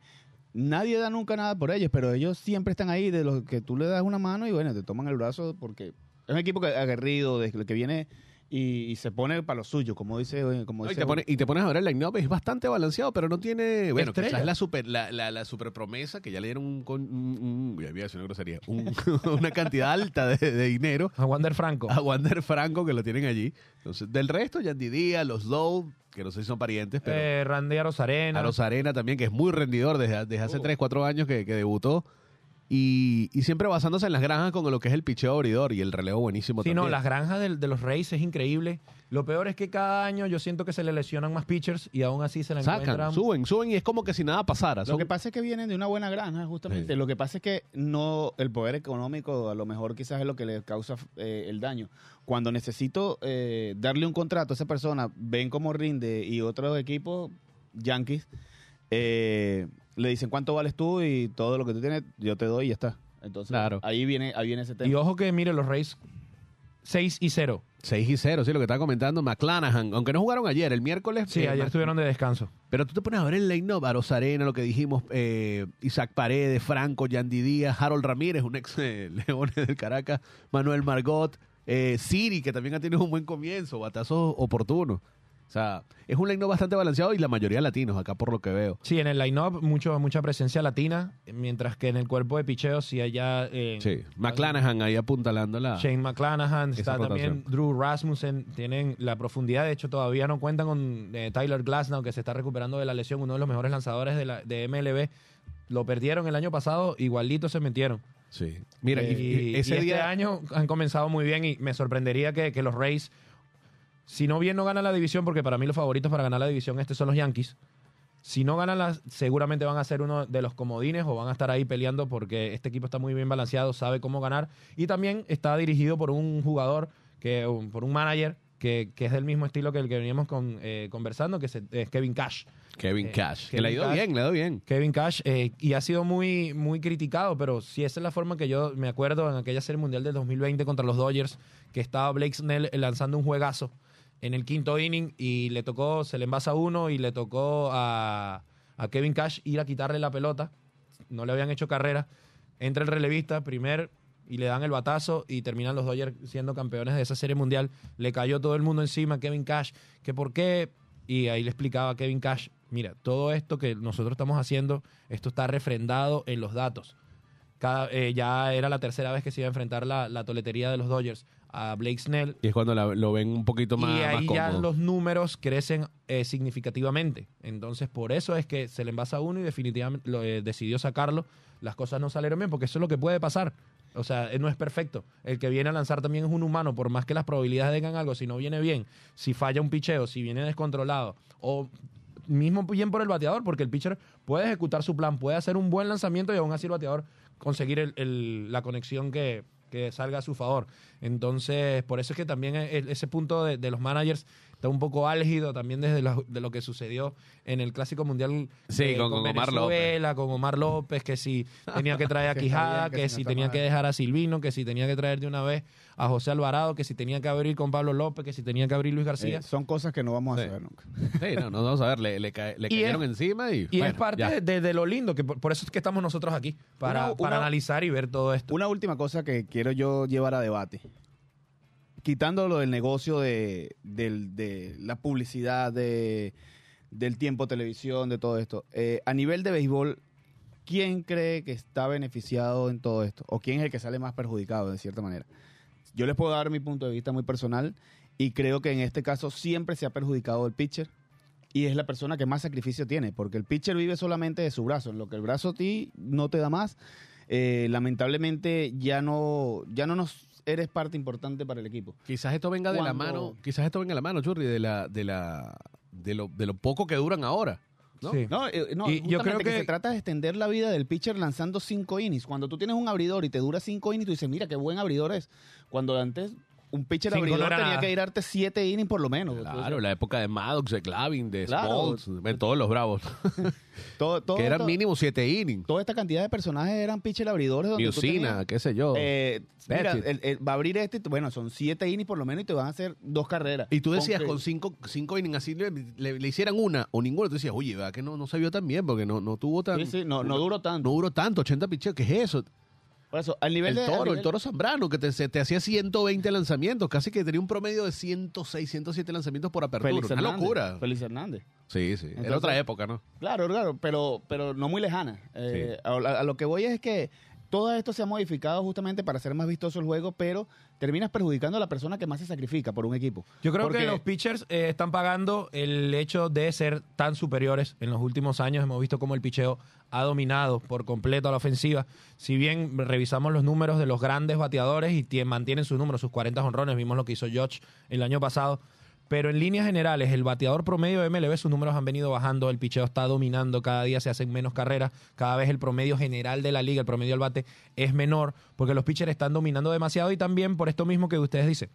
Speaker 5: nadie da nunca nada por ellos, pero ellos siempre están ahí de los que tú le das una mano y bueno, te toman el brazo porque es un equipo que, aguerrido, de, que viene y, y se pone para lo suyo, como dice, como
Speaker 3: No, y,
Speaker 5: dice
Speaker 3: te pone- y te pones a ver el line-up, es bastante balanceado, pero no tiene. Bueno,
Speaker 4: Estrella.
Speaker 3: quizás la super, la, la, la super promesa que ya le dieron un. con- un, un- una grosería. un- una cantidad alta de, de dinero
Speaker 4: A Wander Franco.
Speaker 3: a Wander Franco, que lo tienen allí. Entonces, del resto, Yandy Díaz, los Lowe, que no sé si son parientes, pero.
Speaker 4: Eh, Randy Arozarena.
Speaker 3: a los Arena también, que es muy rendidor desde, desde hace
Speaker 4: Uh.
Speaker 3: 3, 4 años que, que debutó. Y, y siempre basándose en las granjas con lo que es el picheo abridor y el relevo buenísimo
Speaker 4: Sí,
Speaker 3: también.
Speaker 4: no, las granjas del- de, los Rays es increíble. Lo peor es que cada año yo siento que se le lesionan más pitchers y aún así se la
Speaker 3: Sacan,
Speaker 4: encuentran.
Speaker 3: suben, suben y es como que si nada pasara.
Speaker 5: Lo
Speaker 3: Son-
Speaker 5: que pasa es que vienen de una buena granja, justamente.
Speaker 3: Sí.
Speaker 5: Lo que pasa es que no el poder económico a lo mejor quizás es lo que le causa eh, el daño. Cuando necesito eh, darle un contrato a esa persona, ven cómo rinde y otros equipos, Yankees, eh, le dicen cuánto vales tú y todo lo que tú tienes, yo te doy y ya está. Entonces
Speaker 3: Claro.
Speaker 5: ahí viene ahí viene ese tema.
Speaker 4: Y ojo que, mire, los Rays 6 y 0.
Speaker 3: 6 y 0, sí, lo que estaba comentando McClanahan, aunque no jugaron ayer, el miércoles.
Speaker 4: Sí,
Speaker 3: eh,
Speaker 4: ayer estuvieron de descanso.
Speaker 3: Pero tú te pones a ver el line-up, a Rosarena, lo que dijimos, eh, Isaac Paredes, Franco, Yandy Díaz, Harold Ramírez, un ex eh, Leones del Caracas, Manuel Margot, eh, Siri, que también ha tenido un buen comienzo, batazos oportunos. O sea, es un line-up bastante balanceado y la mayoría latinos, acá por lo que veo.
Speaker 4: Sí, en el line-up mucho, mucha presencia latina, mientras que en el cuerpo de picheo sí allá... eh,
Speaker 3: Sí, McClanahan ahí apuntalando la...
Speaker 4: Shane McClanahan, está
Speaker 3: rotación.
Speaker 4: también Drew Rasmussen, tienen la profundidad, de hecho todavía no cuentan con eh, Tyler Glasnow, que se está recuperando de la lesión, uno de los mejores lanzadores de, la, de MLB. Lo perdieron el año pasado, igualito se metieron.
Speaker 3: Sí. Mira, y-
Speaker 4: y,
Speaker 3: y ese
Speaker 4: y
Speaker 3: día...
Speaker 4: este año han comenzado muy bien y me sorprendería que, que los Rays, si no bien no ganan la división, porque para mí los favoritos para ganar la división este son los Yankees, si no ganan la, seguramente van a ser uno de los comodines o van a estar ahí peleando porque este equipo está muy bien balanceado, sabe cómo ganar y también está dirigido por un jugador, que por un manager que, que es del mismo estilo que el que veníamos con, eh, conversando, que es, es Kevin Cash.
Speaker 3: Kevin
Speaker 4: eh,
Speaker 3: Cash. que le ha ido
Speaker 4: Cash.
Speaker 3: bien, le ha ido bien.
Speaker 4: Kevin Cash, eh, y ha sido muy, muy criticado, pero si esa es la forma que yo me acuerdo en aquella serie mundial del 2020 contra los Dodgers, que estaba Blake Snell lanzando un juegazo en el quinto inning y le tocó, se le envasa uno y le tocó a, a Kevin Cash ir a quitarle la pelota, no le habían hecho carrera, entra el relevista, primer y le dan el batazo y terminan los Dodgers siendo campeones de esa serie mundial. Le cayó todo el mundo encima a Kevin Cash, que por qué, y ahí le explicaba a Kevin Cash, mira, todo esto que nosotros estamos haciendo, esto está refrendado en los datos. Cada, eh, ya era la tercera vez que se iba a enfrentar la, la toletería de los Dodgers a Blake Snell.
Speaker 3: Y es cuando la- lo ven un poquito más,
Speaker 4: y ahí
Speaker 3: más
Speaker 4: ya los números crecen eh, significativamente. Entonces, por eso es que se le envasa uno y definitivamente lo, eh, decidió sacarlo. Las cosas no salieron bien, porque eso es lo que puede pasar. O sea, no es perfecto. El que viene a lanzar también es un humano, por más que las probabilidades digan algo, si no viene bien, si falla un picheo, si viene descontrolado, o mismo bien por el bateador, porque el pitcher puede ejecutar su plan, puede hacer un buen lanzamiento y aún así el bateador conseguir el- el- la conexión que, que salga a su favor. Entonces, por eso es que también ese punto de, de los managers está un poco álgido también desde lo, de lo que sucedió en el Clásico Mundial
Speaker 3: Sí,
Speaker 4: eh,
Speaker 3: con- con Omar
Speaker 4: Venezuela, con Omar López, que si tenía que traer a Quijada,
Speaker 5: que
Speaker 4: que
Speaker 5: si
Speaker 4: tenía
Speaker 5: mal.
Speaker 4: que dejar a Silvino, que si tenía que traer de una vez a José Alvarado, que si tenía que abrir con Pablo López, que si tenía que abrir Luis García.
Speaker 5: Eh, son cosas que no vamos a
Speaker 3: Sí.
Speaker 5: saber nunca.
Speaker 3: Sí, no, no vamos a ver, le, le, cae- le cayeron
Speaker 4: es-
Speaker 3: encima y.
Speaker 4: Y
Speaker 3: bueno,
Speaker 4: es parte de, de- de lo lindo, que por, por eso es que estamos nosotros aquí, para,
Speaker 5: Una-
Speaker 4: para
Speaker 5: una-
Speaker 4: analizar y ver todo esto.
Speaker 5: Una última cosa que quiero yo llevar a debate. Quitando lo del negocio de, la publicidad, de, del tiempo televisión, de todo esto. eh, a nivel de béisbol, ¿quién cree que está beneficiado en todo esto? ¿O quién es el que sale más perjudicado, de cierta manera? Yo les puedo dar mi punto de vista muy personal y creo que en este caso siempre se ha perjudicado el pitcher y es la persona que más sacrificio tiene, porque el pitcher vive solamente de su brazo, en lo que el brazo a ti no te da más. eh, lamentablemente ya no, ya no nos eres parte importante para el equipo.
Speaker 3: Quizás esto venga de la mano, quizás esto venga de la mano, Churri, de la, de la, de lo, de lo poco que duran ahora. ¿no?
Speaker 4: Sí.
Speaker 5: No, eh, no
Speaker 4: Y yo creo
Speaker 5: que...
Speaker 4: que-
Speaker 5: se trata de extender la vida del pitcher lanzando cinco innings. Cuando tú tienes un abridor y te dura cinco innings, tú dices, mira qué buen abridor es. Cuando antes un pitcher
Speaker 4: no
Speaker 5: abridor tenía
Speaker 4: nada.
Speaker 5: que ir a darte siete innings por lo menos.
Speaker 3: Claro,
Speaker 5: Entonces,
Speaker 3: la época de Maddox, de Clavin, de
Speaker 5: Claro.
Speaker 3: De todos los bravos,
Speaker 5: todo, todo
Speaker 3: que eran mínimo siete innings.
Speaker 5: toda esta cantidad de personajes eran pitcher abridores. Donde tenías-
Speaker 3: Musina, qué sé yo.
Speaker 5: Eh, mira,
Speaker 3: That's it.
Speaker 5: el- el- va a abrir este, bueno, son siete innings por lo menos y te van a hacer dos carreras.
Speaker 3: y tú decías
Speaker 5: que-
Speaker 3: con cinco, cinco innings así le, le- le hicieran una o ninguna, tú decías, oye, ¿verdad que no, no se vio tan bien? Porque no, no tuvo tan...
Speaker 5: Sí, sí, no, no duró
Speaker 3: no
Speaker 5: tanto.
Speaker 3: duró tanto, 80 picheos, ¿qué es eso?
Speaker 5: Por eso, al nivel
Speaker 3: El
Speaker 5: de. al
Speaker 3: toro, el toro Zambrano, que te, hacía 120 lanzamientos, casi que tenía un promedio de 106, 107 lanzamientos por apertura.
Speaker 5: Félix
Speaker 3: Una
Speaker 5: Hernández.
Speaker 3: locura.
Speaker 5: Félix Hernández.
Speaker 3: Sí, sí. Era
Speaker 5: Entonces-
Speaker 3: otra época, ¿no?
Speaker 5: Claro, claro, pero, pero no muy lejana. Eh, a, a lo que voy es que todo esto se ha modificado justamente para hacer más vistoso el juego, pero terminas perjudicando a la persona que más se sacrifica por un equipo.
Speaker 4: Yo creo
Speaker 5: Porque-
Speaker 4: que los pitchers eh, están pagando el hecho de ser tan superiores. En los últimos años hemos visto cómo el picheo ha dominado por completo a la ofensiva. Si bien revisamos los números de los grandes bateadores y tie- mantienen sus números, sus 40 honrones, vimos lo que hizo George el año pasado. Pero en líneas generales, el bateador promedio de MLB, sus números han venido bajando, el picheo está dominando, cada día se hacen menos carreras, cada vez el promedio general de la liga, el promedio del bate es menor, porque los pitchers están dominando demasiado y también por esto mismo que ustedes dicen.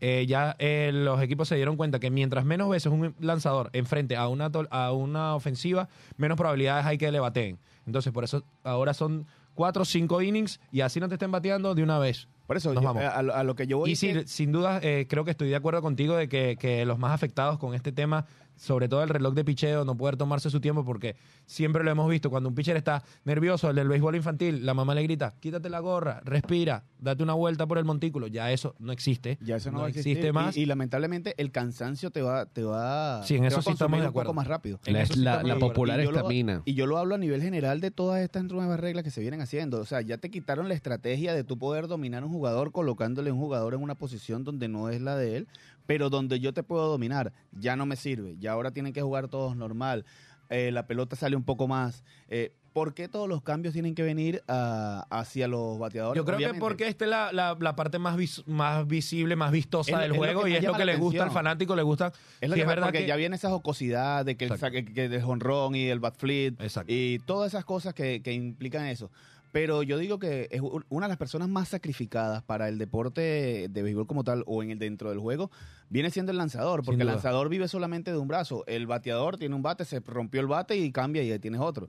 Speaker 4: Eh, ya eh, los equipos se dieron cuenta que mientras menos veces un lanzador enfrente a una, a una ofensiva, menos probabilidades hay que le bateen. Entonces, por eso ahora son cuatro o cinco innings y así no te estén bateando de una vez.
Speaker 5: Por eso,
Speaker 4: Nos
Speaker 5: yo-
Speaker 4: vamos.
Speaker 5: a, lo- a lo que yo voy
Speaker 4: Y sí,
Speaker 5: que-
Speaker 4: sin duda, eh, creo que estoy de acuerdo contigo de que, que los más afectados con este tema, sobre todo el reloj de picheo, no poder tomarse su tiempo, porque siempre lo hemos visto, cuando un pitcher está nervioso, el del béisbol infantil, la mamá le grita, quítate la gorra, respira, date una vuelta por el montículo, ya eso no existe.
Speaker 5: Ya eso no, va a
Speaker 4: existe más.
Speaker 5: Y, y lamentablemente el cansancio te va, te va,
Speaker 4: Sí, en
Speaker 5: te
Speaker 4: eso
Speaker 5: va a
Speaker 4: sí estamos de
Speaker 5: un poco
Speaker 4: acuerdo.
Speaker 5: más rápido.
Speaker 4: En
Speaker 3: La,
Speaker 4: eso sí
Speaker 3: la-
Speaker 4: estamos
Speaker 3: la
Speaker 4: de acuerdo.
Speaker 3: popular
Speaker 5: Y yo lo-
Speaker 3: estamina.
Speaker 5: Y yo lo hablo a nivel general de todas estas nuevas reglas que se vienen haciendo. O sea, ya te quitaron la estrategia de tú poder dominar a un jugador colocándole un jugador en una posición donde no es la de él, pero donde yo te puedo dominar. Ya no me sirve. Ya ahora tienen que jugar todos normal. Eh, la pelota sale un poco más. Eh, ¿Por qué todos los cambios tienen que venir a- hacia los bateadores?
Speaker 4: Yo creo
Speaker 5: Obviamente.
Speaker 4: que porque esta es la, la- la parte más, vis- más visible, más vistosa
Speaker 5: Es
Speaker 4: del
Speaker 5: es
Speaker 4: juego
Speaker 5: que
Speaker 4: y es lo que le gusta al fanático, le gusta.
Speaker 5: Es lo
Speaker 4: Sí,
Speaker 5: que pasa,
Speaker 4: verdad
Speaker 5: porque
Speaker 4: que-
Speaker 5: ya viene esa jocosidad de que el, saque- que del jonrón y el bat flip y todas esas cosas que, que implican eso. Pero yo digo que es una de las personas más sacrificadas para el deporte de béisbol como tal o en el dentro del juego viene siendo el lanzador, porque el lanzador vive solamente de un brazo. El bateador tiene un bate, se rompió el bate y cambia y ahí tienes otro.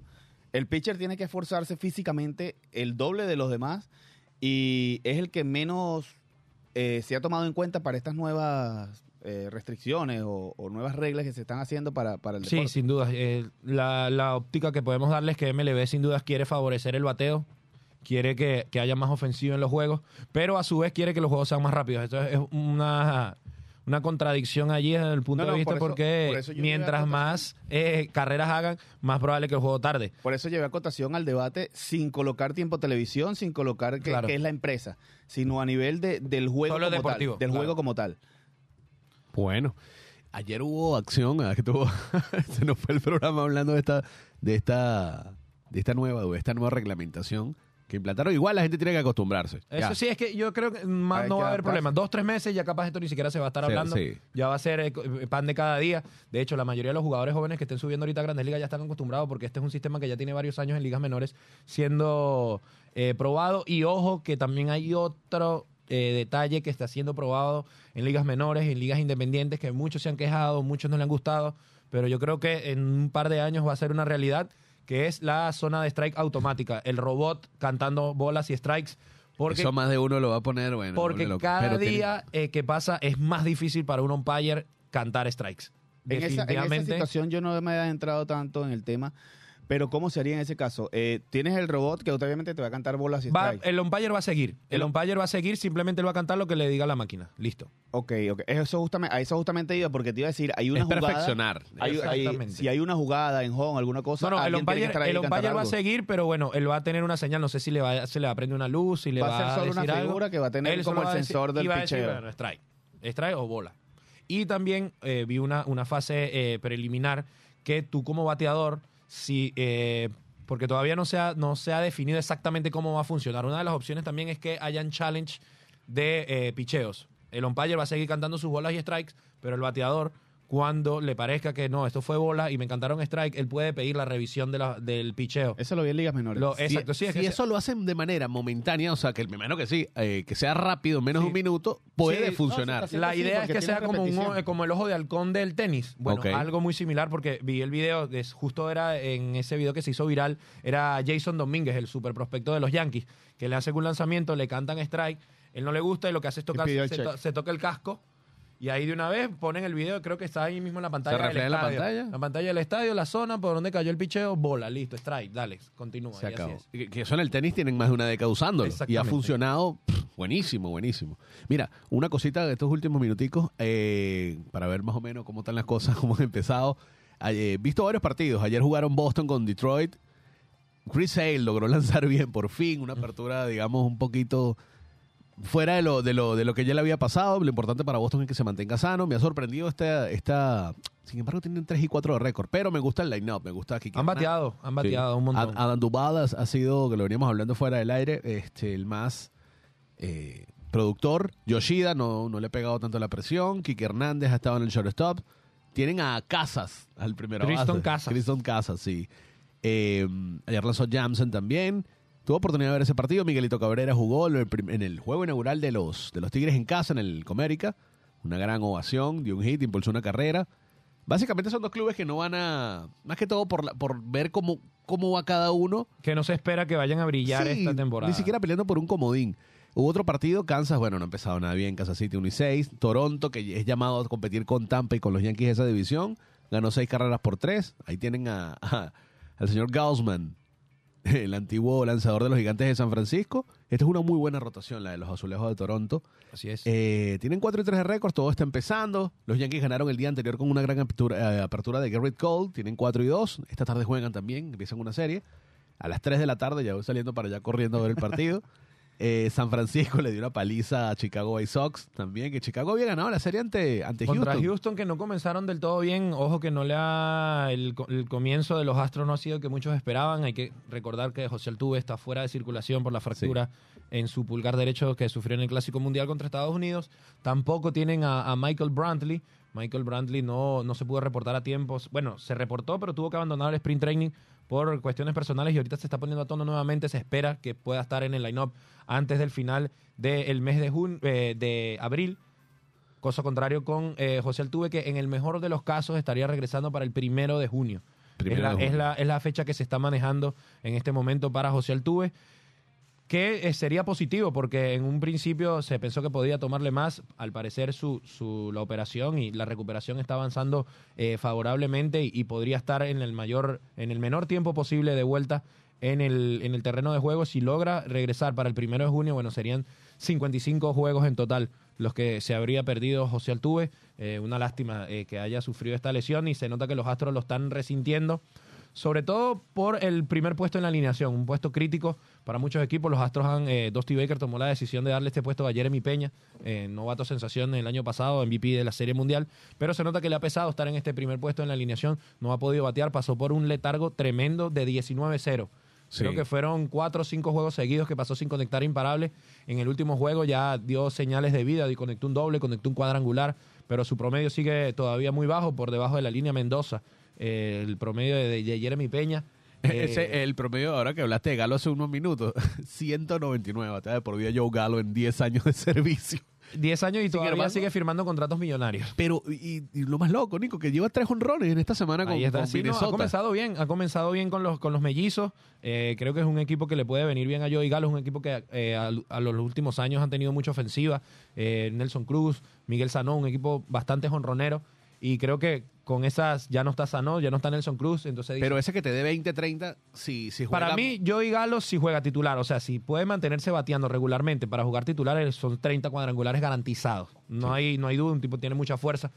Speaker 5: El pitcher tiene que esforzarse físicamente el doble de los demás y es el que menos eh, se ha tomado en cuenta para estas nuevas eh, restricciones o, o nuevas reglas que se están haciendo para, para el
Speaker 4: Sí,
Speaker 5: deporte.
Speaker 4: sin duda. Eh, la, la óptica que podemos darles es que MLB sin dudas quiere favorecer el bateo, quiere que, que haya más ofensiva en los juegos, pero a su vez quiere que los juegos sean más rápidos. Esto es una, una contradicción allí desde el punto
Speaker 5: No, no,
Speaker 4: de vista
Speaker 5: por eso-
Speaker 4: porque
Speaker 5: por eso yo
Speaker 4: mientras más eh, carreras hagan, más probable que el juego tarde.
Speaker 5: Por eso llevé acotación al debate sin colocar tiempo televisión, sin colocar que,
Speaker 4: Claro.
Speaker 5: que es la empresa, sino a nivel de, del juego
Speaker 4: Solo
Speaker 5: como
Speaker 4: deportivo,
Speaker 5: tal. Del
Speaker 4: claro.
Speaker 5: juego como tal.
Speaker 3: Bueno, ayer hubo acción, ah, que tuvo, se nos fue el programa hablando de esta, de esta, de esta nueva, de esta nueva reglamentación que implantaron. Igual la gente tiene que acostumbrarse.
Speaker 4: Eso
Speaker 3: Ya.
Speaker 4: sí, es que yo creo que más
Speaker 5: Hay
Speaker 4: no
Speaker 5: que
Speaker 4: va a haber problema. Dos, tres meses, ya capaz esto ni siquiera se va a estar hablando.
Speaker 3: sí.
Speaker 4: Ya va a ser eh, eh, pan de cada día. De hecho, la mayoría de los jugadores jóvenes que estén subiendo ahorita a Grandes Ligas ya están acostumbrados porque este es un sistema que ya tiene varios años en ligas menores siendo eh, probado. Y ojo que también hay otro eh, detalle que está siendo probado en ligas menores, en ligas independientes, que muchos se han quejado, muchos no le han gustado. Pero yo creo que en un par de años va a ser una realidad que es la zona de strike automática. El robot cantando bolas y strikes. Porque
Speaker 3: Eso más de uno lo va a poner, bueno.
Speaker 4: porque cada
Speaker 3: Pero tiene-
Speaker 4: día eh, que pasa es más difícil para un umpire cantar strikes.
Speaker 5: En esa, en esa
Speaker 4: Definitivamente.
Speaker 5: situación yo no me he adentrado tanto en el tema, pero ¿cómo sería en ese caso? Eh, tienes el robot que obviamente te va a cantar bolas y
Speaker 4: va-
Speaker 5: strikes.
Speaker 4: el umpire va a seguir. El umpire va a seguir, simplemente él va a cantar lo que le diga la máquina. Listo.
Speaker 5: Ok, ok. Eso justamente, a eso justamente iba porque te iba a decir, hay una
Speaker 3: es
Speaker 5: jugada...
Speaker 3: perfeccionar.
Speaker 5: hay- hay-
Speaker 4: Exactamente.
Speaker 5: si hay una jugada en home, alguna cosa,
Speaker 4: No, no, el umpire, el umpire va a seguir, pero bueno, él va a tener una señal. No sé si le va, se le va a prender una luz, si le va,
Speaker 5: Va a ser solo una
Speaker 4: algo.
Speaker 5: figura que va a tener
Speaker 4: Él
Speaker 5: como el
Speaker 4: a decir-
Speaker 5: sensor del
Speaker 4: va a decir, bueno, strike. Strike o bola. Y también eh, vi una, una fase eh, preliminar que tú como bateador, si, eh, porque todavía no se, ha, no se ha definido exactamente cómo va a funcionar. Una de las opciones también es que hayan challenge de eh, picheos. El umpire va a seguir cantando sus bolas y strikes, pero el bateador, cuando le parezca que no, esto fue bola y me encantaron strike, él puede pedir la revisión de la- del picheo.
Speaker 5: Eso lo vi en ligas menores.
Speaker 4: Lo-
Speaker 3: Si-
Speaker 4: exacto, sí, es
Speaker 3: si
Speaker 4: que
Speaker 3: eso lo hacen de manera momentánea, o sea, que me imagino que sí, eh, que sea rápido, menos de un minuto, puede
Speaker 4: Sí,
Speaker 3: funcionar.
Speaker 5: no,
Speaker 4: La
Speaker 5: Sí,
Speaker 4: idea es que sea como, un, como el ojo de halcón del tenis. Bueno,
Speaker 3: Ok.
Speaker 4: algo muy similar porque vi el video, es, justo era en ese video que se hizo viral, era Jason Domínguez, el super prospecto de los Yankees, que le hace un lanzamiento, le cantan strike, él no le gusta y lo que hace es tocar, to- se toca el casco y ahí de una vez ponen el video, creo que está ahí mismo en la pantalla. del
Speaker 3: refleja en la
Speaker 4: estadio.
Speaker 3: pantalla?
Speaker 4: La pantalla del estadio, la zona por donde cayó el picheo, bola, listo, strike, dale, continúa.
Speaker 3: Se
Speaker 4: y así
Speaker 3: acabó.
Speaker 4: es.
Speaker 3: Que eso en el tenis tienen más de una década usándolo. Y ha funcionado pff, buenísimo, buenísimo. Mira, una cosita de estos últimos minuticos, eh, para ver más o menos cómo están las ccosas, cómo han empezado. He visto varios partidos. Ayer jugaron Boston con Detroit. Chris Sale logró lanzar bien por fin, una apertura, digamos, un poquito fuera de lo, de lo, de lo que ya le había pasado. Lo importante para Boston es que se mantenga sano. Me ha sorprendido esta, esta sin embargo, tienen 3 y 4 de récord, pero me gusta el line-up, me gusta aquí.
Speaker 4: Han bateado, han bateado un montón.
Speaker 3: Adam Duvall ha, sido, que lo veníamos hablando fuera del aire, este, el más eh, productor. Yoshida no, no le ha pegado tanto la presión. Kike Hernández ha estado en el shortstop. Tienen a Casas al primero
Speaker 4: Tristan Casas.
Speaker 3: Tristan Casas, sí. Eh, ayer lanzó Jamson también. Tuvo oportunidad de ver ese partido. Miguelito Cabrera jugó en el, juego inaugural de los, de los Tigres en casa, en el Comérica. Una gran ovación, dio un hit, impulsó una carrera. Básicamente son dos clubes que no van a. Más que todo por, la- por ver cómo, cómo va cada uno.
Speaker 4: Que no se espera que vayan a brillar
Speaker 3: Sí,
Speaker 4: esta temporada.
Speaker 3: Ni siquiera peleando por un comodín. Hubo otro partido, Kansas, bueno, no ha empezado nada bien, Kansas City 1 y 6. Toronto, que es llamado a competir con Tampa y con los Yankees de esa división, ganó seis carreras por tres. Ahí tienen a, a- al señor Gaussman, el antiguo lanzador de los gigantes de San Francisco. Esta es una muy buena rotación, la de los azulejos de Toronto.
Speaker 4: Así es.
Speaker 3: Eh, tienen 4 y 3 de récord, todo está empezando. Los Yankees ganaron el día anterior con una gran apertura, eh, apertura de Garrett Cole, tienen 4 y 2. Esta tarde juegan también, empiezan una serie. A las 3 de la tarde ya voy saliendo para allá corriendo a ver el partido. Eh, San Francisco le dio una paliza a Chicago White Sox también, que Chicago había ganado la serie ante, ante
Speaker 4: Contra
Speaker 3: Houston.
Speaker 4: Houston. que no comenzaron del todo bien. Ojo que no le ha. El, el comienzo de los Astros no ha sido el que muchos esperaban. Hay que recordar que José Altuve está fuera de circulación por la fractura en su pulgar derecho que sufrió en el Clásico Mundial contra Estados Unidos. Tampoco tienen a, a Michael Brantley. Michael Brantley no, no se pudo reportar a tiempos. Bueno, se reportó, pero tuvo que abandonar el sprint training por cuestiones personales y ahorita se está poniendo a tono nuevamente. Se espera que pueda estar en el line-up antes del final del mes de, jun- eh, de abril. Cosa contrario con eh, José Altuve, que en el mejor de los casos estaría regresando para el primero de junio.
Speaker 3: Primero
Speaker 4: es, la,
Speaker 3: de junio.
Speaker 4: es la- es la fecha que se está manejando en este momento para José Altuve, que eh, sería positivo porque en un principio se pensó que podía tomarle más. Al parecer su, su- la operación y la recuperación está avanzando eh, favorablemente y, podría estar en el mayor, en el menor tiempo posible de vuelta en el, en el terreno de juego. Si logra regresar para el primero de junio, bueno, serían 55 juegos en total los que se habría perdido José Altuve. Eh, una lástima eh, que haya sufrido esta lesión y se nota que los Astros lo están resintiendo. Sobre todo por el primer puesto en la alineación, un puesto crítico para muchos equipos. Los Astros han, eh, Dusty Baker tomó la decisión de darle este puesto a Jeremy Peña, eh, novato sensación el año pasado, MVP de la Serie Mundial, pero se nota que le ha pesado estar en este primer puesto en la alineación, no ha podido batear, pasó por un letargo tremendo de 19-0.
Speaker 3: Sí.
Speaker 4: Creo que fueron cuatro o cinco juegos seguidos que pasó sin conectar imparable. En el último juego ya dio señales de vida, conectó un doble, conectó un cuadrangular, pero su promedio sigue todavía muy bajo, por debajo de la línea Mendoza. Eh, el promedio de, de Jeremy Peña. eh,
Speaker 3: Ese, el promedio, ahora que hablaste de Galo hace unos minutos, 199 bateadas de por vida Joe Galo en 10 años de servicio.
Speaker 4: 10 años y todavía sigue firmando contratos millonarios.
Speaker 3: Pero, y, y lo más loco, Nico, que lleva tres honrones en esta semana con, con
Speaker 4: Sí, no,
Speaker 3: Minnesota.
Speaker 4: ha comenzado bien, ha comenzado bien con los, con los mellizos. Eh, creo que es un equipo que le puede venir bien a Joey Galo. Es un equipo que eh, a, a los últimos años han tenido mucha ofensiva. Eh, Nelson Cruz, Miguel Sanó, un equipo bastante jonronero. Y creo que con esas ya no está Sanó, ya no está Nelson Cruz. Entonces
Speaker 3: Pero ese que te dé 20, 30, si, si juega...
Speaker 4: para mí, Joey Galo si juega titular. O sea, si puede mantenerse bateando regularmente para jugar titulares, son 30 cuadrangulares garantizados. No, hay, no hay duda, un tipo tiene mucha fuerza.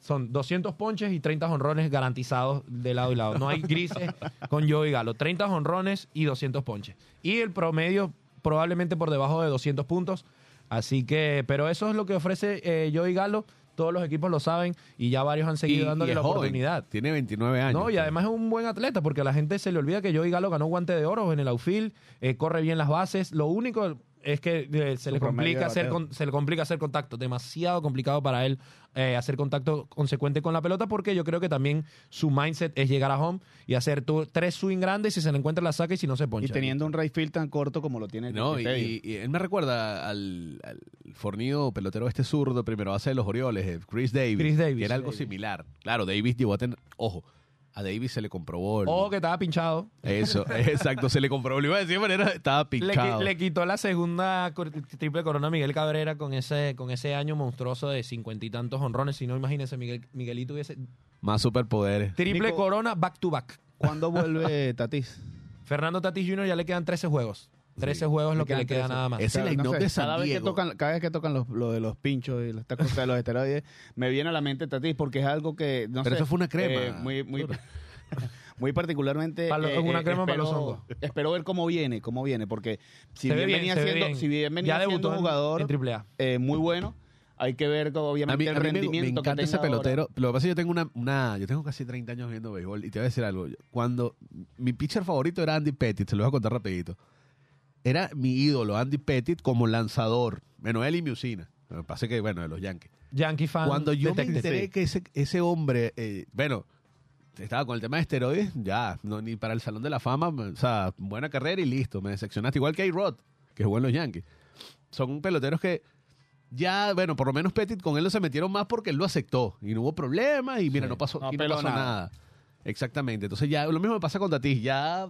Speaker 4: Son 200 ponches y 30 honrones garantizados de lado y lado. No hay grises con Joey Galo. 30 honrones y 200 ponches. Y el promedio probablemente por debajo de 200 puntos. Así que, pero eso es lo que ofrece eh, Joey Galo. Todos los equipos lo saben y ya varios han seguido dándole
Speaker 3: es
Speaker 4: la
Speaker 3: joven,
Speaker 4: oportunidad.
Speaker 3: Tiene 29 años.
Speaker 4: No, y además es un buen atleta porque a la gente se le olvida que Joey Galo ganó guante de oro en el outfield, eh, corre bien las bases. Lo único es que eh, se, le complica hacer con- se le complica hacer contacto. Demasiado complicado para él eh, hacer contacto consecuente con la pelota porque yo creo que también su mindset es llegar a home y hacer tu- tres swing grandes y si se le encuentra la saca y si no se poncha.
Speaker 5: Y teniendo un right field tan corto como lo tiene
Speaker 3: No, y,
Speaker 5: Tevye.
Speaker 3: y- y él me recuerda al, al fornido pelotero este zurdo, primero base de los Orioles, eh, Chris Davis.
Speaker 4: Chris Davis.
Speaker 3: Que era algo similar. Claro, Davis llegó a tener... Ojo, a Davis se le comprobó... el-
Speaker 4: O que estaba pinchado.
Speaker 3: Eso, exacto, se le comprobó. Lo iba a decir de manera... Estaba
Speaker 4: Le,
Speaker 3: pinchado.
Speaker 4: le quitó la segunda triple corona a Miguel Cabrera con ese, con ese año monstruoso de cincuenta y tantos honrones. Si no, imagínense, Miguel, Miguelito hubiese
Speaker 3: Más superpoderes.
Speaker 4: triple
Speaker 5: Nico-
Speaker 4: corona back to back.
Speaker 5: ¿Cuándo vuelve Tatis?
Speaker 4: Fernando Tatis Jr. ya le quedan 13 juegos. 13 juegos lo que le queda nada más.
Speaker 3: Line-up de San
Speaker 5: cada vez que tocan, cada vez que tocan los, lo de los pinchos y esta cosa de los esteroides, me viene a la mente Tatis porque es algo que no
Speaker 3: Pero
Speaker 5: sé,
Speaker 3: eso fue una crema.
Speaker 5: eh, muy, muy, muy particularmente.
Speaker 4: Palo-
Speaker 5: eh,
Speaker 4: una
Speaker 5: eh,
Speaker 4: crema para los
Speaker 5: espero-
Speaker 4: hongos.
Speaker 5: Espero ver cómo viene, cómo viene, porque si bien,
Speaker 4: bien,
Speaker 5: venía siendo,
Speaker 4: bien.
Speaker 5: si bien venía
Speaker 4: Ya
Speaker 5: siendo
Speaker 4: debutó
Speaker 5: un
Speaker 4: en-
Speaker 5: jugador
Speaker 4: en Triple A.
Speaker 5: eh, muy bueno, hay que ver
Speaker 3: A
Speaker 5: obviamente
Speaker 3: mí,
Speaker 5: el
Speaker 3: a mí me- me,
Speaker 5: rendimiento que
Speaker 3: encanta ese
Speaker 5: ahora.
Speaker 3: pelotero. Lo que pasa es que yo tengo una, una- Yo tengo casi 30 años viendo béisbol y te voy a decir algo. Cuando mi pitcher favorito era Andy Pettit, se lo voy a contar rapidito. Era mi ídolo, Andy Pettit, como lanzador. Bueno, él y mi usina. Lo que pasa es que, bueno, de los Yankees.
Speaker 4: Yankee fan.
Speaker 3: Cuando yo me
Speaker 4: detective.
Speaker 3: enteré que ese, ese hombre, eh, bueno, estaba con el tema de esteroides, ya, no ni para el Salón de la Fama, o sea, buena carrera y listo, me decepcionaste. Igual que A-Rod, que jugó en los Yankees. Son peloteros que ya, bueno, por lo menos Petit con él no se metieron más porque él lo aceptó y no hubo problema y mira,
Speaker 5: Sí.
Speaker 3: no pasó,
Speaker 5: No
Speaker 3: y no
Speaker 5: peló
Speaker 3: pasó
Speaker 5: nada.
Speaker 3: nada. Exactamente. Entonces ya, lo mismo me pasa con Tatis, ya